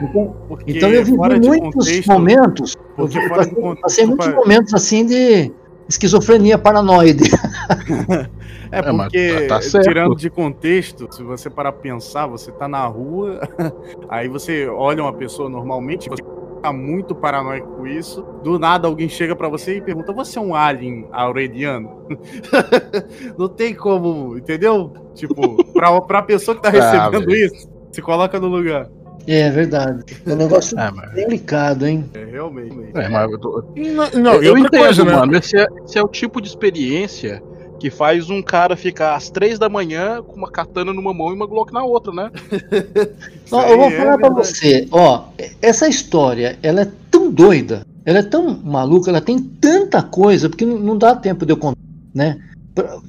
Então, Porque então eu vivi muitos contexto- momentos. Eu vi- passei, contexto, passei muitos momentos assim de esquizofrenia paranoide. É É, porque, tá- tá certo. tirando de contexto, se você parar pra pensar, você tá na rua, aí você olha uma pessoa normalmente, você tá muito paranoico com isso, do nada alguém chega pra você e pergunta, você é um alien aureliano? Não tem como, entendeu? Tipo, pra, pra pessoa que tá Ah, recebendo velho. isso, se coloca no lugar. É verdade. É um negócio É, mas, delicado, hein? É, realmente. é, mas eu, tô- Não, não, eu outra entendo, coisa, né? mano. Esse é, esse é o tipo de experiência que faz um cara ficar às três da manhã com uma katana numa mão e uma Glock na outra, né? Ó, eu vou aí é falar pra você, ó, essa história, ela é tão doida, ela é tão maluca, ela tem tanta coisa, porque não, não dá tempo de eu contar, né?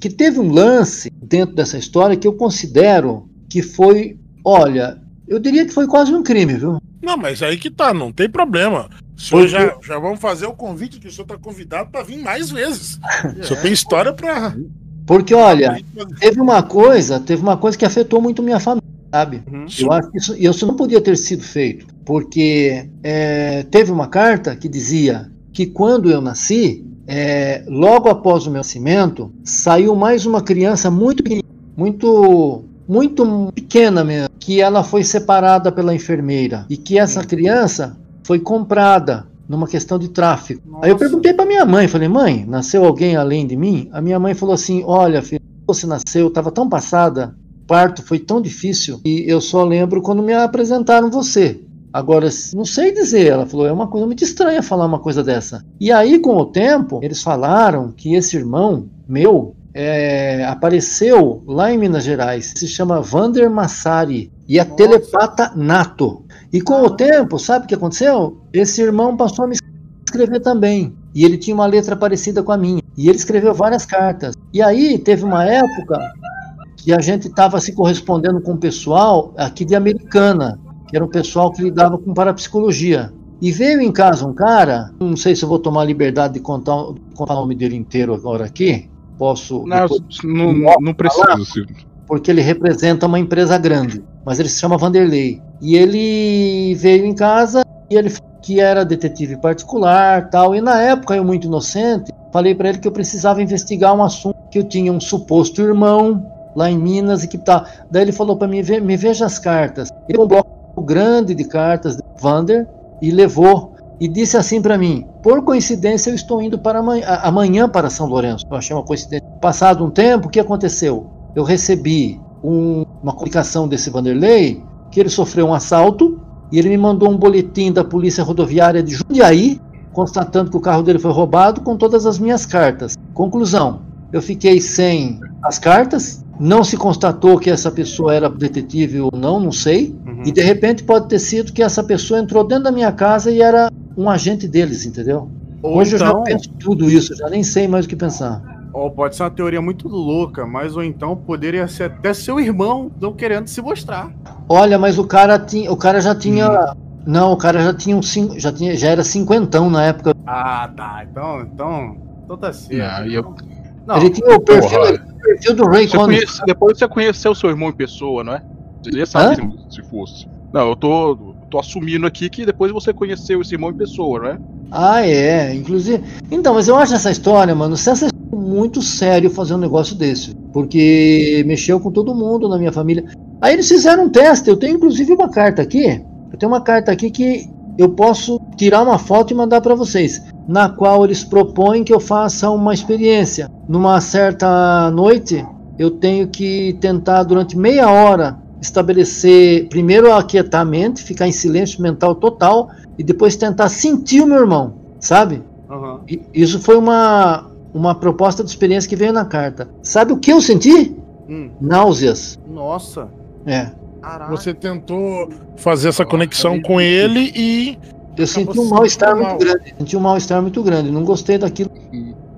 Que teve um lance dentro dessa história que eu considero que foi, olha, eu diria que foi quase um crime, viu? Não, mas aí que tá, não tem problema. O senhor Porque- já, já vamos fazer o convite que o senhor tá convidado pra vir mais vezes. O senhor tem história pra. Porque, olha, teve uma coisa, teve uma coisa que afetou muito minha família, sabe? Uhum. Eu acho que isso, isso não podia ter sido feito, porque é, teve uma carta que dizia que quando eu nasci, é, logo após o meu nascimento, saiu mais uma criança muito pequena, muito muito pequena mesmo, que ela foi separada pela enfermeira e que essa criança foi comprada numa questão de tráfico. Aí eu Nossa. perguntei para minha mãe, falei: "Mãe, nasceu alguém além de mim?" A minha mãe falou assim: "Olha, filho, você nasceu, estava tão passada, o parto foi tão difícil e eu só lembro quando me apresentaram você. Agora, não sei dizer, ela falou, é uma coisa muito estranha falar uma coisa dessa. E aí, com o tempo, eles falaram que esse irmão meu é, apareceu lá em Minas Gerais, se chama Vander Massari, e é telepata nato. E com o tempo, sabe o que aconteceu? Esse irmão passou a me escrever também. E ele tinha uma letra parecida com a minha. E ele escreveu várias cartas. E aí, teve uma época que a gente estava se correspondendo com o pessoal aqui de Americana, que era um pessoal que lidava com parapsicologia. E veio em casa um cara, não sei se eu vou tomar a liberdade de contar, contar o nome dele inteiro agora aqui, posso, Não, depois- não, não precisa. se- porque ele representa uma empresa grande, mas ele se chama Vanderlei. E ele veio em casa e ele falou que era detetive particular, tal, e na época eu muito inocente, falei para ele que eu precisava investigar um assunto que eu tinha um suposto irmão lá em Minas e que tá. Daí ele falou para mim, "Ve- me veja as cartas. Ele um bloco grande de cartas de Vander e levou e disse assim para mim: por coincidência eu estou indo para amanhã, amanhã para São Lourenço. Eu achei uma coincidência. Passado um tempo, o que aconteceu? Eu recebi um- uma comunicação desse Vanderlei que ele sofreu um assalto e ele me mandou um boletim da Polícia Rodoviária de Jundiaí constatando que o carro dele foi roubado com todas as minhas cartas. Conclusão: eu fiquei sem as cartas. Não se constatou que essa pessoa era detetive ou não, não sei. Uhum. E de repente pode ter sido que essa pessoa entrou dentro da minha casa e era um agente deles, entendeu? Ou Hoje eu então, já penso tudo isso, já nem sei mais o que pensar. ou pode ser uma teoria muito louca, mas ou então poderia ser até seu irmão não querendo se mostrar. Olha, mas o cara tinha, o cara já tinha, não, o cara já tinha um cin- já tinha, já era cinquentão na época. Ah, tá. Então, então, então tá certo. Não, eu- Não, ele tinha o perfil, porra. Perfil do Ray Você conhece- depois você conheceu seu irmão em pessoa, não é? Você ia saber se, se fosse. Não, eu tô, tô assumindo aqui que depois você conheceu esse irmão em pessoa, não é? Ah, é, inclusive. Então, mas eu acho essa história, mano, se essa história é muito sério fazer um negócio desse, porque mexeu com todo mundo na minha família. Aí eles fizeram um teste, eu tenho inclusive uma carta aqui, eu tenho uma carta aqui que eu posso tirar uma foto e mandar para vocês, na qual eles propõem que eu faça uma experiência. Numa certa noite, eu tenho que tentar durante meia hora estabelecer primeiro aquietar a mente, ficar em silêncio mental total e depois tentar sentir o meu irmão, sabe? aham. E Isso foi uma, uma proposta de experiência que veio na carta. Sabe o que eu senti? Hum, Náuseas. nossa. É. Caraca. Você tentou fazer essa conexão com ele e. Eu senti um mal-estar muito mal. grande. Senti um mal-estar muito grande. Não gostei daquilo.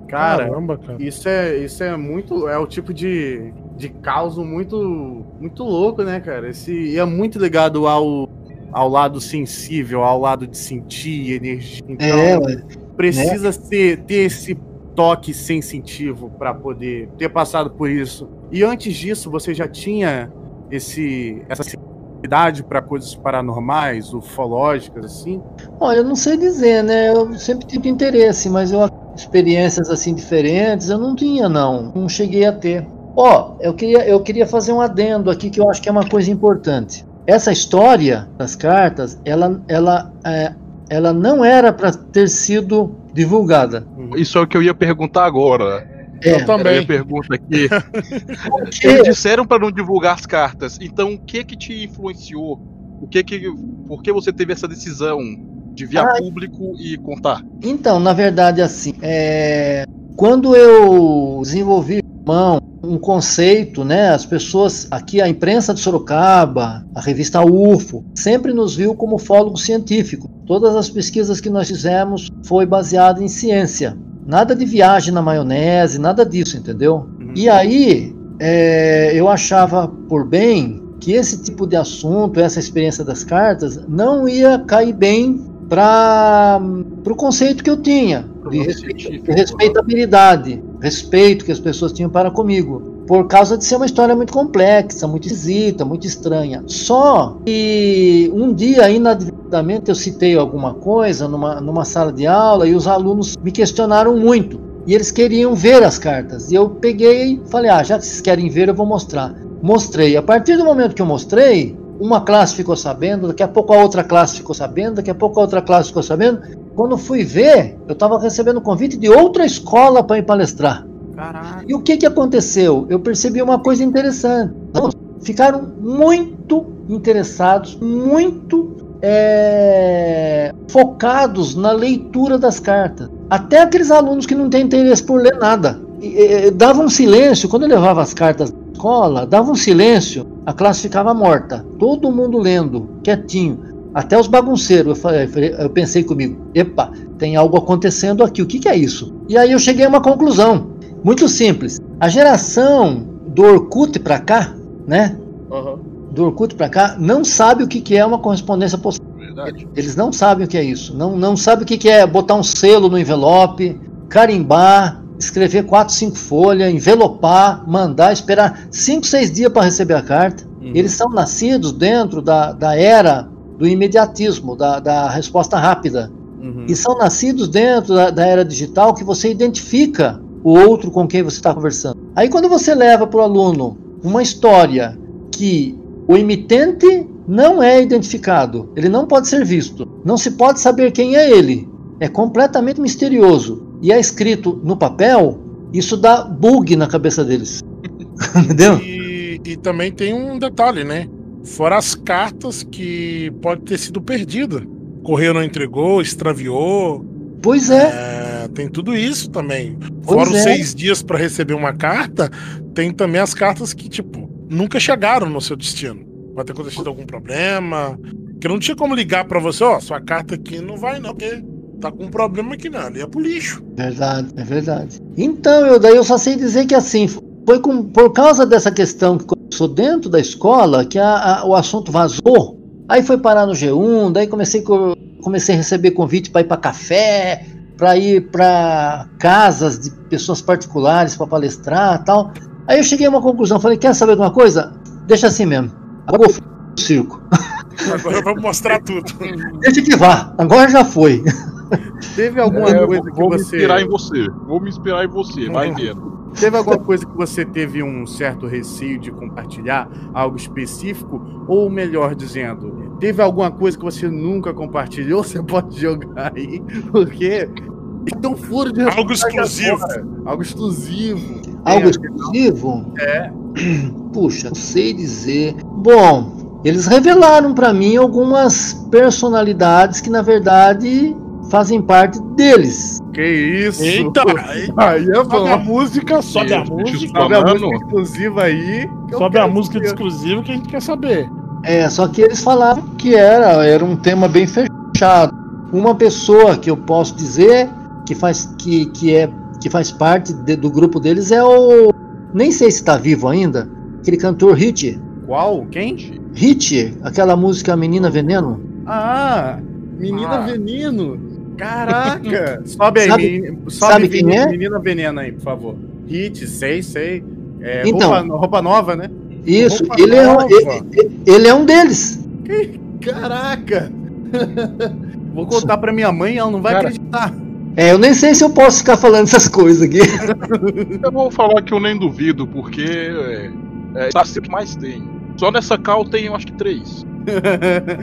Cara, Caramba, cara. isso é, isso é muito. É o tipo de, de caos muito, muito louco, né, cara? Esse, e é muito ligado ao, ao lado sensível, ao lado de sentir energia. Então, É, ué. precisa ser, ter esse toque sensitivo para poder ter passado por isso. E antes disso, você já tinha esse essa idade para coisas paranormais, ufológicas, assim? Olha, eu não sei dizer, né? Eu sempre tive interesse, mas eu experiências assim diferentes eu não tinha, não. Não cheguei a ter. Ó, eu queria, eu queria fazer um adendo aqui que eu acho que é uma coisa importante. Essa história das cartas, ela, ela, é, ela não era para ter sido divulgada. Isso é o que eu ia perguntar agora. É, Eu também. Minha pergunta aqui. porque- Eles disseram para não divulgar as cartas. Então, o que que te influenciou? O que que, por que você teve essa decisão de vir a Ah, público e contar? Então, na verdade, assim, é, quando eu desenvolvi mão um conceito, né? As pessoas aqui, a imprensa de Sorocaba, a revista UFO, sempre nos viu como ufólogo científico. Todas as pesquisas que nós fizemos foi baseada em ciência. Nada de viagem na maionese, nada disso, entendeu? E aí, é, eu achava por bem que esse tipo de assunto, essa experiência das cartas, não ia cair bem para o conceito que eu tinha de respeito- de respeitabilidade, respeito que as pessoas tinham para comigo, por causa de ser uma história muito complexa, muito esquisita, muito estranha. Só que um dia, inadvertidamente, eu citei alguma coisa numa, numa sala de aula e os alunos me questionaram muito. E eles queriam ver as cartas. E eu peguei e falei: ah, já que vocês querem ver, eu vou mostrar. Mostrei. A partir do momento que eu mostrei, uma classe ficou sabendo, daqui a pouco a outra classe ficou sabendo, daqui a pouco a outra classe ficou sabendo. Quando fui ver, eu estava recebendo convite de outra escola para ir palestrar. Caraca. E o que, que aconteceu? Eu percebi uma coisa interessante. Ficaram muito interessados, muito é, focados na leitura das cartas. Até aqueles alunos que não têm interesse por ler nada. E, e, davam um silêncio, quando eu levava as cartas escola, dava um silêncio, a classe ficava morta. Todo mundo lendo, quietinho. Até os bagunceiros. Eu, falei, eu pensei comigo: epa, tem algo acontecendo aqui, o que, que é isso? E aí eu cheguei a uma conclusão. Muito simples. A geração do Orkut para cá, né? Do Orkut para cá, não sabe o que, que é uma correspondência postal. Verdade. Eles não sabem o que é isso. Não, não sabem o que, que é botar um selo no envelope, carimbar, escrever quatro, cinco folhas, envelopar, mandar, esperar cinco, seis dias para receber a carta. Eles são nascidos dentro da, da era do imediatismo, da, da resposta rápida. Uhum. E são nascidos dentro da, da era digital que você identifica o outro com quem você está conversando. Aí quando você leva para o aluno uma história que o emitente não é identificado, ele não pode ser visto, não se pode saber quem é ele, é completamente misterioso e é escrito no papel, isso dá bug na cabeça deles. Entendeu? E, e também tem um detalhe, né? Fora as cartas que pode ter sido perdida. Correio não entregou, extraviou. Pois é. É, tem tudo isso também. Pois Fora os é. seis dias para receber uma carta, tem também as cartas que, tipo, nunca chegaram no seu destino. Vai ter acontecido algum problema. Que não tinha como ligar para você, ó, sua carta aqui não vai não, porque tá com um problema aqui não, ali é pro lixo. Verdade, é verdade. Então, eu daí eu só sei dizer que assim, foi com, por causa dessa questão que começou dentro da escola que a- a- o assunto vazou. Aí foi parar no G1, daí comecei, co- comecei a receber convite para ir para café, para ir para casas de pessoas particulares para palestrar tal. Aí eu cheguei a uma conclusão, falei, quer saber de uma coisa? Deixa assim mesmo. Agora eu fui pro circo. Agora vamos mostrar tudo. Deixa que vá, agora já foi. Teve alguma É, coisa que vou me você. inspirar em você. Vou me inspirar em você, vai vendo. Teve alguma coisa que você teve um certo receio de compartilhar? Algo específico? Ou melhor dizendo, teve alguma coisa que você nunca compartilhou? Você pode jogar aí, porque. Então, furo de Algo exclusivo. Algo exclusivo. Algo É, exclusivo? É. Puxa, sei dizer. Bom, eles revelaram pra mim algumas personalidades que na verdade fazem parte deles. Que isso? Eita! Aí é Sobe a bom. música, sobe a música. Sobe a música exclusiva aí. Sobe a música exclusiva que a gente quer saber. É, só que eles falaram que era, era um tema bem fechado. Uma pessoa que eu posso dizer que faz que, que é que faz parte de- do grupo deles é o nem sei se está vivo ainda, aquele cantor Hit. Qual? Quem? Hit, aquela música Menina Veneno. Ah, Menina Ah. Veneno. Caraca! Sobe aí, Sabe- menina, sobe sabe quem menina, é? menina Veneno aí, por favor. Hit, sei, sei. É, Então. roupa, roupa nova, né? Isso, roupa ele é, um, nova. ele, ele é um deles. Caraca! Vou contar pra minha mãe, ela não vai Cara. acreditar. É, eu nem sei se eu posso ficar falando essas coisas aqui. Eu vou falar que eu nem duvido, porque é, é tá sempre mais tem. Só nessa cal tem, eu acho que três.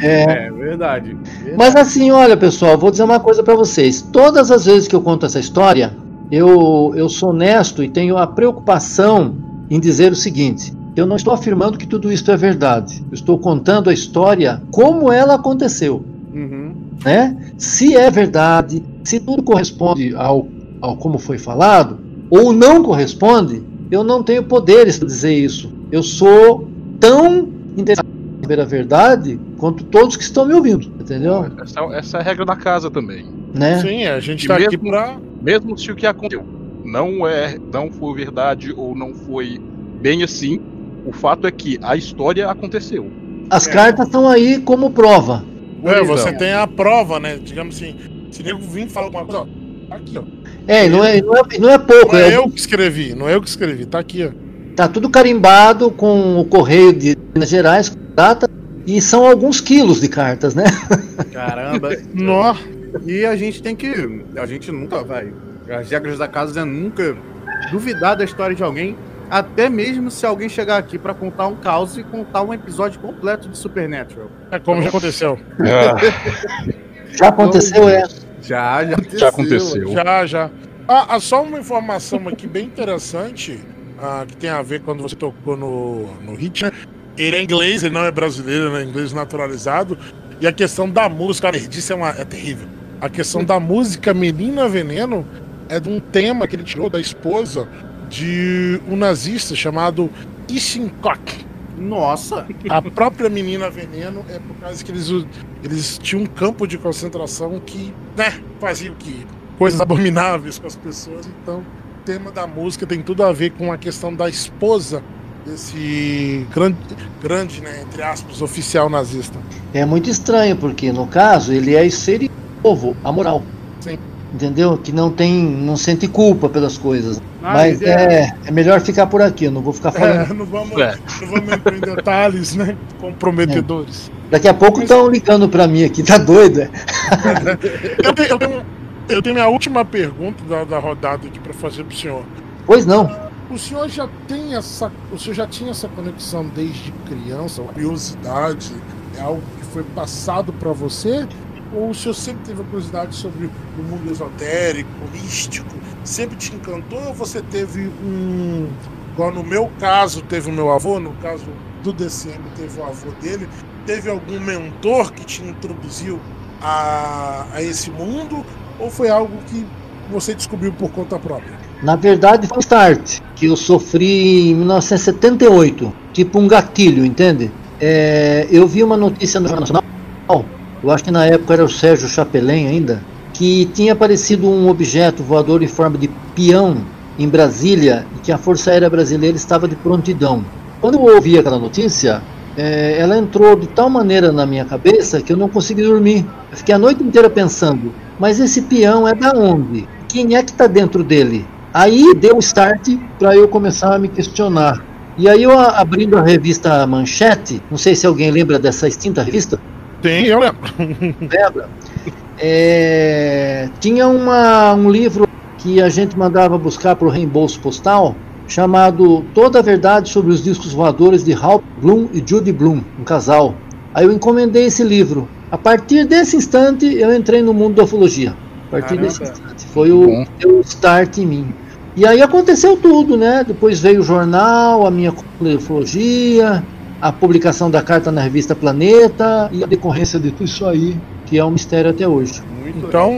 É, É verdade. Mas assim, olha pessoal, vou dizer uma coisa pra vocês. Todas as vezes que eu conto essa história, eu, eu sou honesto e tenho a preocupação em dizer o seguinte: eu não estou afirmando que tudo isso é verdade. Eu estou contando a história como ela aconteceu. Uhum. né? Se é verdade, se tudo corresponde ao, ao como foi falado, ou não corresponde, eu não tenho poderes para dizer isso. Eu sou tão interessado em saber a verdade quanto todos que estão me ouvindo, entendeu? Essa, essa é a regra da casa também. Né? Sim, a gente E tá aqui mesmo- pra. Mesmo se o que aconteceu não é, não foi verdade ou não foi bem assim, o fato é que a história aconteceu. As cartas estão aí como prova. É, você tem a prova, né? Digamos assim, se nego vir e falar alguma coisa, ó, tá aqui, ó. É, não é, não é, não é pouco, Não é é, eu que escrevi, não é eu que escrevi, tá aqui, ó. Tá tudo carimbado com o correio de Minas Gerais, com data, e são alguns quilos de cartas, né? Caramba. Nó. E a gente tem que. A gente nunca vai. As regras da casa é nunca duvidar da história de alguém. Até mesmo se alguém chegar aqui pra contar um caos e contar um episódio completo de Supernatural. É como já aconteceu. Já aconteceu, é. Já, já aconteceu. Já aconteceu. Já, já. Ah, ah, só uma informação aqui bem interessante, ah, que tem a ver quando você tocou no, no hit, né? Ele é inglês, ele não é brasileiro, ele é inglês naturalizado. E a questão da música, a nerdice é, uma, é terrível. A questão da música Menina Veneno é de um tema que ele tirou da esposa de um nazista chamado Ishinkok. Nossa! A própria Menina Veneno é por causa que eles, eles tinham um campo de concentração que, né, fazia o que? Coisas abomináveis com as pessoas. Então, tema da música tem tudo a ver com a questão da esposa desse grande, grande né, entre aspas, oficial nazista. É muito estranho, porque no caso ele é esse povo amoral. Sim. Entendeu? Que não tem. não sente culpa pelas coisas. Ah, Mas ele é, é melhor ficar por aqui, eu não vou ficar falando. É, não, vamos, É. não vamos entrar em detalhes, né? Comprometedores. Daqui a pouco estão ligando pra mim aqui, tá doido? é? Eu tenho, eu tenho, eu tenho minha última pergunta da, da rodada aqui para fazer pro senhor. Pois não. O senhor já tem essa. O senhor já tinha essa conexão desde criança? A curiosidade é algo que foi passado para você? Ou o senhor sempre teve a curiosidade sobre o mundo esotérico, místico? Sempre te encantou? Ou você teve um. Igual no meu caso, teve o meu avô, no caso do DCM, teve o avô dele. Teve algum mentor que te introduziu a, a esse mundo? Ou foi algo que você descobriu por conta própria? Na verdade foi um start, que eu sofri em 1978, tipo um gatilho, entende? É, eu vi uma notícia no Jornal Nacional, eu acho que na época era o Sérgio Chapelin ainda, que tinha aparecido um objeto voador em forma de peão em Brasília e que a Força Aérea Brasileira estava de prontidão. Quando eu ouvi aquela notícia, é, ela entrou de tal maneira na minha cabeça que eu não consegui dormir. Eu fiquei a noite inteira pensando, mas esse peão é da onde? Quem é que está dentro dele? Aí deu o start para eu começar a me questionar. E aí eu abrindo a revista Manchete, não sei se alguém lembra dessa extinta revista, Tem, eu lembro. lembra? É, tinha uma, um livro que a gente mandava buscar para o reembolso postal, chamado Toda a Verdade sobre os Discos Voadores de Hal Bloom e Judy Bloom, um casal. Aí eu encomendei esse livro. A partir desse instante eu entrei no mundo da ufologia. A partir Caramba. desse instante. Foi o, o start em mim. E aí aconteceu tudo, né? Depois veio o jornal, a minha ufologia, a publicação da carta na revista Planeta e a decorrência de tudo isso aí, que é um mistério até hoje. Muito Então,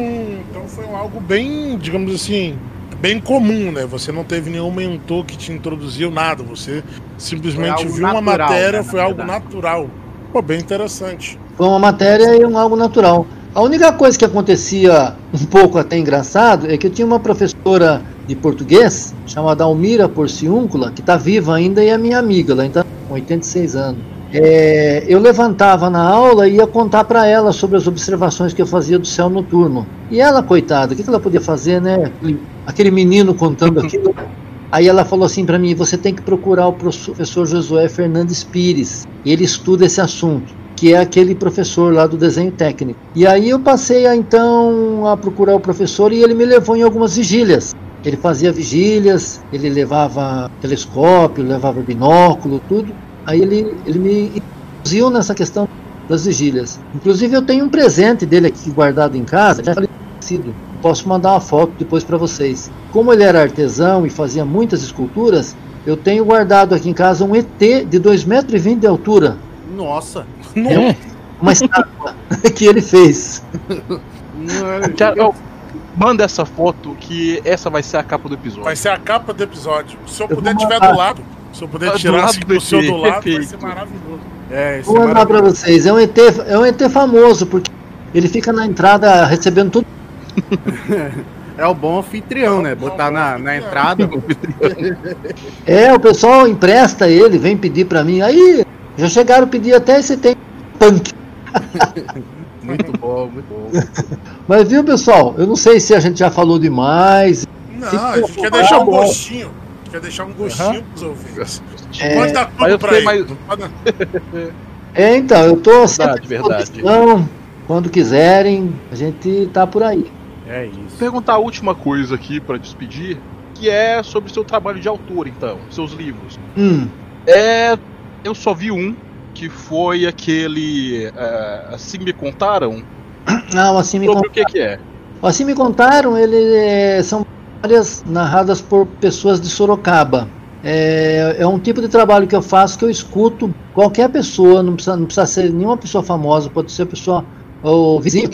então foi algo bem, digamos assim, bem comum, né? Você não teve nenhum mentor que te introduziu nada. Você simplesmente viu uma natural, matéria, né, foi algo natural. Pô, bem interessante. Foi uma matéria e um algo natural. A única coisa que acontecia um pouco até engraçado é que eu tinha uma professora de português chamada Almira Porciúncula, que está viva ainda e é minha amiga, ela ainda com 86 anos. É, eu levantava na aula e ia contar para ela sobre as observações que eu fazia do céu noturno. E ela, coitada, o que que ela podia fazer, né? Aquele- menino contando aquilo. Aí ela falou assim para mim: você tem que procurar o professor Josué Fernandes Pires. Ele estuda esse assunto, que é aquele professor lá do desenho técnico. E aí eu passei a, então a procurar o professor e ele me levou em algumas vigílias. Ele fazia vigílias, ele levava telescópio, levava binóculo, tudo. Aí ele, ele me induziu nessa questão das vigílias. Inclusive eu tenho um presente dele aqui guardado em casa, já falecido. Posso mandar uma foto depois para vocês. Como ele era artesão e fazia muitas esculturas, eu tenho guardado aqui em casa um ET de 2,20 metros de altura. Nossa! É uma estátua que ele fez. Cara, manda essa foto que essa vai ser a capa do episódio. Vai ser a capa do episódio. Se eu, Eu puder tiver do lado, se eu puder Ah, tirar lado assim do do seu do lado, vai perfeito. ser maravilhoso. É, Vou é mandar para vocês. É um ET, é um ET famoso porque ele fica na entrada recebendo tudo. É o bom anfitrião, né? Botar na, na entrada. É, o pessoal empresta ele, vem pedir para mim. Aí já chegaram a pedir até esse tem punk. Muito bom, muito bom. Mas viu, pessoal? Eu não sei se a gente já falou demais. Não, Se a gente quer deixar um bom. gostinho. Quer deixar um gostinho pros ouvintes. É, Pode dar tudo pra ele. dar- É, então, eu tô verdade. disposição. Quando quiserem, a gente tá por aí. É isso. perguntar a última coisa aqui pra despedir, que é sobre o seu trabalho de autor, então, seus livros. Hum, É, eu só vi um que foi aquele é, assim me contaram não, assim me, sobre con- o que que é. assim me contaram, ele é, são histórias narradas por pessoas de Sorocaba. É, é um tipo de trabalho que eu faço que eu escuto qualquer pessoa, não precisa, não precisa ser nenhuma pessoa famosa, pode ser pessoa o vizinho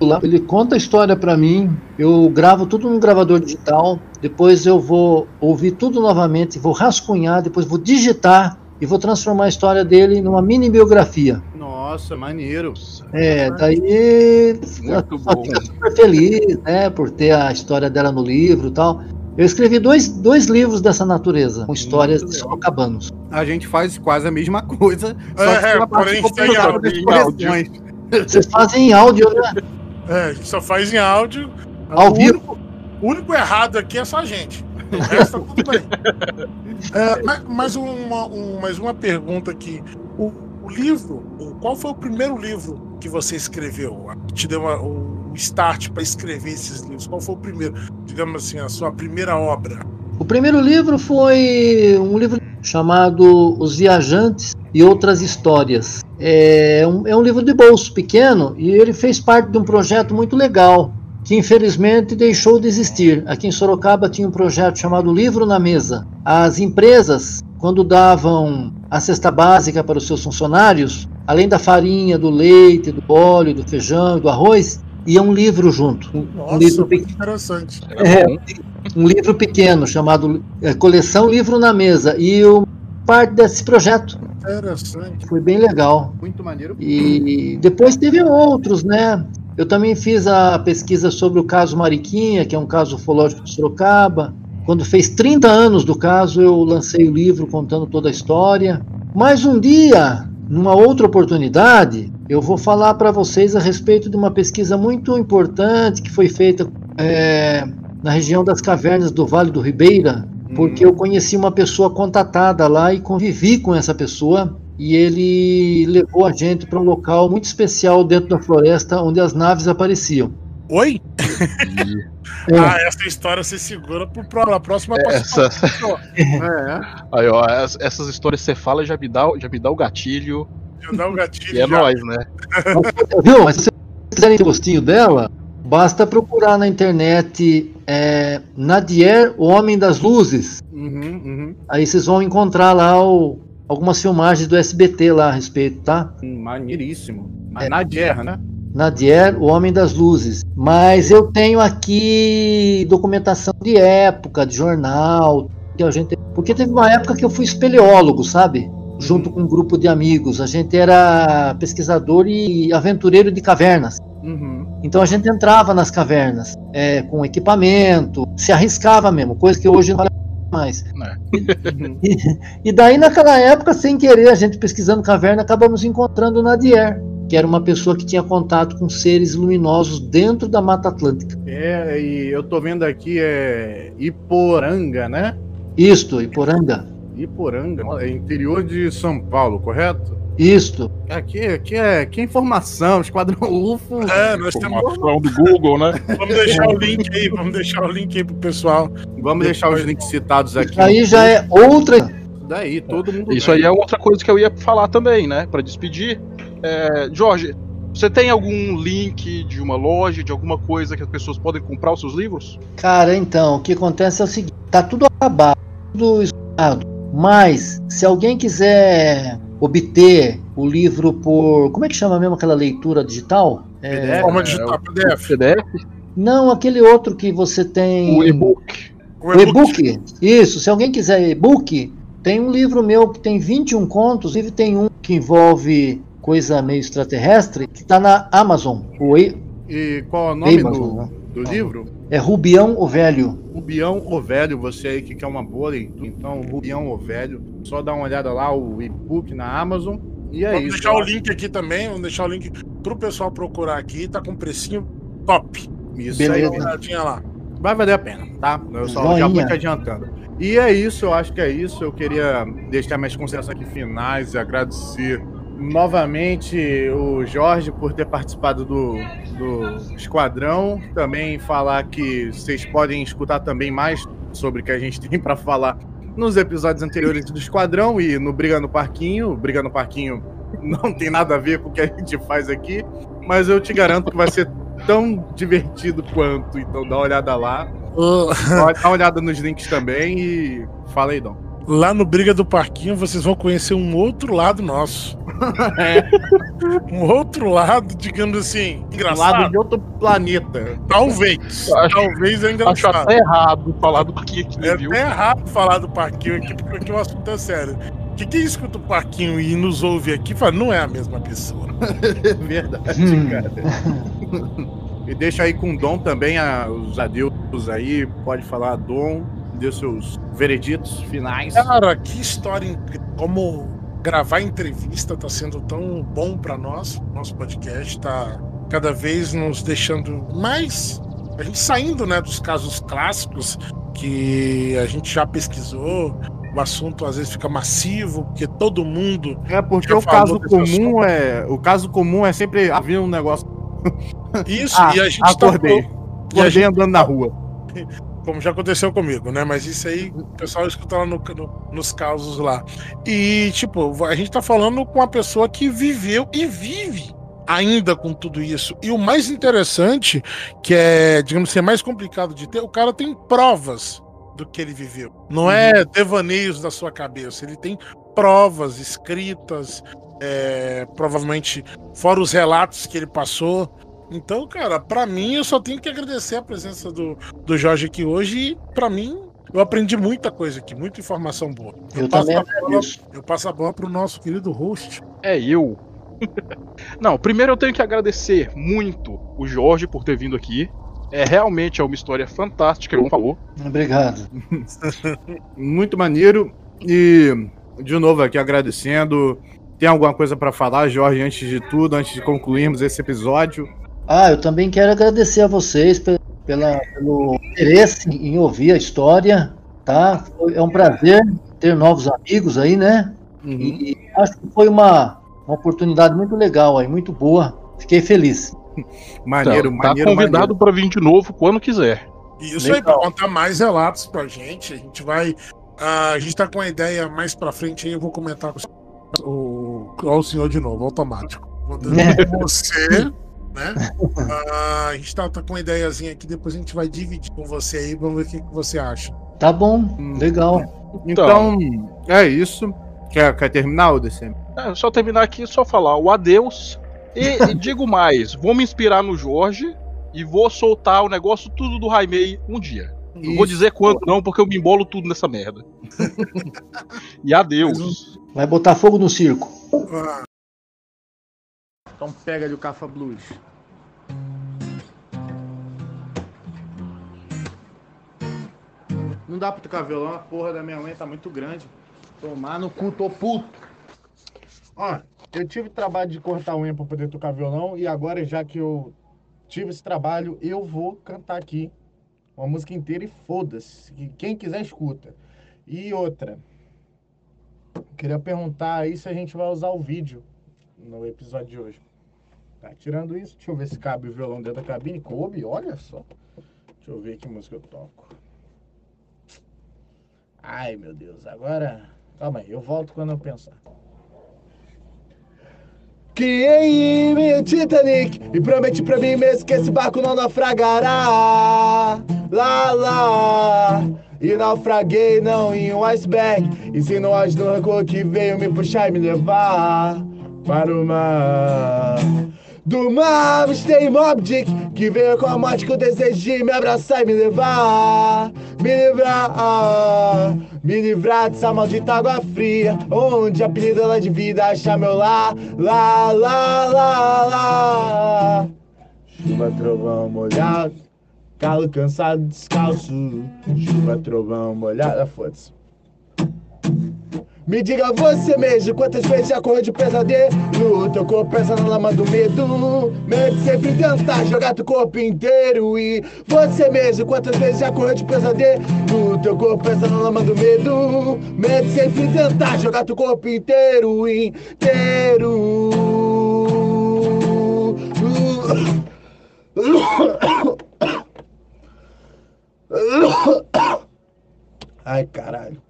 lá, ele conta a história pra mim, eu gravo tudo num gravador digital, depois eu vou ouvir tudo novamente, vou rascunhar, depois vou digitar e vou transformar a história dele numa mini biografia. Nossa, maneiro. É, daí Muito bom. fico super feliz, né, por ter a história dela no livro e tal. Eu escrevi dois, dois livros dessa natureza, com histórias Muito de legal. sorocabanos. A gente faz quase a mesma coisa, só É, que pela porém, tem áudio. Vocês fazem em áudio, né? É, a gente só faz em áudio. Ao o vivo. Único, o único errado aqui é só a gente. O resto tá tudo bem. É, mas, mais, uma, um- mais uma pergunta aqui. O, o livro, qual foi o primeiro livro que você escreveu? Que te deu uma- o start para escrever esses livros? Qual foi o primeiro, digamos assim, a sua primeira obra? O primeiro livro foi um livro chamado Os Viajantes e Outras Histórias. É um, é um livro de bolso pequeno e ele fez parte de um projeto muito legal, que infelizmente deixou de existir. Aqui em Sorocaba tinha um projeto chamado Livro na Mesa. As empresas, quando davam a cesta básica para os seus funcionários, além da farinha, do leite, do óleo, do feijão do arroz, ia um livro junto. Um, um Nossa, livro muito pequeno. interessante. É, um livro pequeno chamado é, Coleção Livro na Mesa. E o parte desse projeto Interessante. foi bem legal. Muito maneiro. E depois teve outros, né? Eu também fiz a pesquisa sobre o caso Mariquinha, que é um caso ufológico de Sorocaba. Quando fez 30 anos do caso, eu lancei o livro contando toda a história. Mas um dia, numa outra oportunidade, eu vou falar para vocês a respeito de uma pesquisa muito importante que foi feita é, na região das cavernas do Vale do Ribeira, porque eu conheci uma pessoa contatada lá e convivi com essa pessoa e ele levou a gente para um local muito especial dentro da floresta onde as naves apareciam. Oi? É. Ah, essa história você segura pro pro- pra próxima Essa-. É. Aí, ó, es- essas histórias que você fala já me dá, já me dá o gatilho. Já dá um gatilho. E é já. nóis, né? Viu? Mas se vocês quiserem ter gostinho dela, basta procurar na internet é, Nadier, o Homem das Luzes. Uhum, uhum. Aí vocês vão encontrar lá o- algumas filmagens do SBT lá a respeito, tá? Hum, Maneiríssimo. Mas É. na guerra, né? Nadier, o Homem das Luzes. Mas eu tenho aqui documentação de época, de jornal, que a gente. Porque teve uma época que eu fui espeleólogo, sabe? Junto com um grupo de amigos. A gente era pesquisador e aventureiro de cavernas. Uhum. Então a gente entrava nas cavernas é, com equipamento, se arriscava mesmo, coisa que hoje não vale mais. Uhum. E, e daí naquela época, sem querer, a gente pesquisando caverna, acabamos encontrando o Nadier, que era uma pessoa que tinha contato com seres luminosos dentro da Mata Atlântica. É, e eu tô vendo aqui é Iporanga, né? Isto, Iporanga. Iporanga, é interior de São Paulo, correto? Isto. Aqui, aqui, é, aqui é informação, Esquadrão UFO. É, nós temos. Informação do Google, né? Vamos deixar o link aí, vamos deixar o link aí pro pessoal. Vamos deixar os links citados aqui. Isso aí já é outra. Daí, todo mundo. Isso aí é outra coisa que eu ia falar também, né? Pra despedir. É, Jorge, você tem algum link de uma loja, de alguma coisa que as pessoas podem comprar os seus livros? Cara, então, o que acontece é o seguinte: tá tudo acabado, tudo esgotado. Mas, se alguém quiser obter o livro por. Como é que chama mesmo aquela leitura digital? É? Forma É, digital, o PDF. PDF? não, aquele outro que você tem. O e-book. O e-book. Isso, se alguém quiser e-book, tem um livro meu que tem 21 contos, inclusive tem um que envolve coisa meio extraterrestre, que tá na Amazon. O e... E qual é o nome Amazon, do, né? Do livro? É Rubião o Velho. Rubião o Velho, você aí que quer uma boa leitura, então Rubião o Velho, só dá uma olhada lá, o e-book na Amazon. E é Vamos isso. deixar o link aqui também, vamos deixar o link pro pessoal procurar aqui, tá com um precinho top. Isso Beleza. aí, olhadinha lá. vai valer a pena, tá? Eu só já vou Joinha. te adiantando. E é isso, eu acho que é isso. Eu queria deixar minhas considerações aqui finais e agradecer novamente o Jorge por ter participado do, do Esquadrão. Também falar que vocês podem escutar também mais sobre o que a gente tem para falar nos episódios anteriores do Esquadrão e no Briga no Parquinho. Briga no Parquinho não tem nada a ver com o que a gente faz aqui, mas eu te garanto que vai ser tão divertido quanto. Então dá uma olhada lá. Dar uma olhada nos links também e fala aí, Dom. Lá no Briga do Parquinho vocês vão conhecer um outro lado nosso. Um outro lado, digamos assim, Do engraçado. lado de outro planeta. Talvez. Acho- Talvez é Acho engraçado. até errado falar do que aqui, É viu? até errado falar do Parquinho aqui, porque aqui o assunto é sério. Que quem escuta o Parquinho e nos ouve aqui fala, não é a mesma pessoa. É verdade, Hum. cara. E deixa aí com o Dom também a- os adeus aí. Pode falar, Dom, dê seus vereditos finais. Cara, que história incrível. Como gravar entrevista tá sendo tão bom para nós. Nosso podcast tá cada vez nos deixando mais. A gente saindo né, dos casos clássicos que a gente já pesquisou. O assunto às vezes fica massivo, porque todo mundo. É porque Já o caso falou desse comum é. O caso comum é sempre havia um negócio. Isso, Ah, e a gente tá acordei. E a Acordei gente- andando na rua. como já aconteceu comigo, né? Mas isso aí o pessoal escuta lá no- no- nos causos lá. E, tipo, a gente tá falando com uma pessoa que viveu e vive ainda com tudo isso. E o mais interessante, que é, digamos assim, é mais complicado de ter, o cara tem provas do que ele viveu. Não é devaneios da sua cabeça, ele tem provas escritas, é, provavelmente fora os relatos que ele passou. Então, cara, pra mim eu só tenho que agradecer a presença do, do Jorge aqui hoje e pra mim eu aprendi muita coisa aqui, muita informação boa. Eu passo também a bola, eu passo a bola pro nosso querido host. É eu. Não, primeiro eu tenho que agradecer muito o Jorge por ter vindo aqui. É realmente é uma história fantástica, como falou. Obrigado. Muito maneiro. E, de novo, aqui agradecendo. Tem alguma coisa pra falar, Jorge, antes de tudo, antes de concluirmos esse episódio? Ah, eu também quero agradecer a vocês pe- pela, pelo interesse em ouvir a história, tá? Foi- É um prazer ter novos amigos aí, né? Uhum. E acho que foi uma, uma oportunidade muito legal aí, muito boa. Fiquei feliz. Maneiro, Então, tá maneiro. convidado para vir de novo quando quiser. Isso aí, pra contar mais relatos pra gente. A gente vai. ah, a gente tá com a ideia mais pra frente aí, eu vou comentar com o, o senhor de novo, automático. Vou com você, né? Ah, a gente tá, tá com uma ideiazinha aqui, depois a gente vai dividir com você aí, vamos ver o que, que você acha. Tá bom, Hum. legal. Então, é isso. Quer, quer terminar, ODC? É, só terminar aqui, só falar o adeus. E, e digo mais, vou me inspirar no Jorge e vou soltar o negócio tudo do Raimei um dia. Não vou dizer quando não, porque eu me embolo tudo nessa merda. e adeus. Vai botar fogo no circo. Ah, Então pega ali o Cafa Blues. Não dá pra tocar violão, a porra da minha mãe tá muito grande. Tomar no cu, tô puto. Ó, eu tive trabalho de cortar unha pra poder tocar violão e agora, já que eu tive esse trabalho, eu vou cantar aqui uma música inteira e foda-se. que Quem quiser escuta. E outra, queria perguntar aí se a gente vai usar o vídeo no episódio de hoje. Tá, tirando isso, deixa eu ver se cabe o violão dentro da cabine. Coube, olha só. Deixa eu ver que música eu toco. Ai, meu Deus, agora. Calma aí, eu volto quando eu pensar. Criei meu Titanic e prometi pra mim mesmo que esse barco não naufragará. Lá, lá. E naufraguei não em um iceberg, e sim no rancor que veio me puxar e me levar para o mar. Do mar, mistério Mob Dick, que veio com a morte que eu desejei me abraçar e me levar, me livrar, me livrar dessa maldita água fria, onde a pedida de vida achar meu lar, lá, lá, lá, lá. Chuva, trovão molhado, calo cansado, descalço, chuva, trovão molhado, ah, foda-se. Me diga você mesmo quantas vezes já correu de pesadelo? Teu corpo pesa na lama do medo. Medo sempre tentar jogar teu corpo inteiro. E você mesmo quantas vezes já correu de pesadelo? Teu corpo pesa na lama do medo. Medo sempre tentar jogar teu corpo inteiro Inteiro. Ai caralho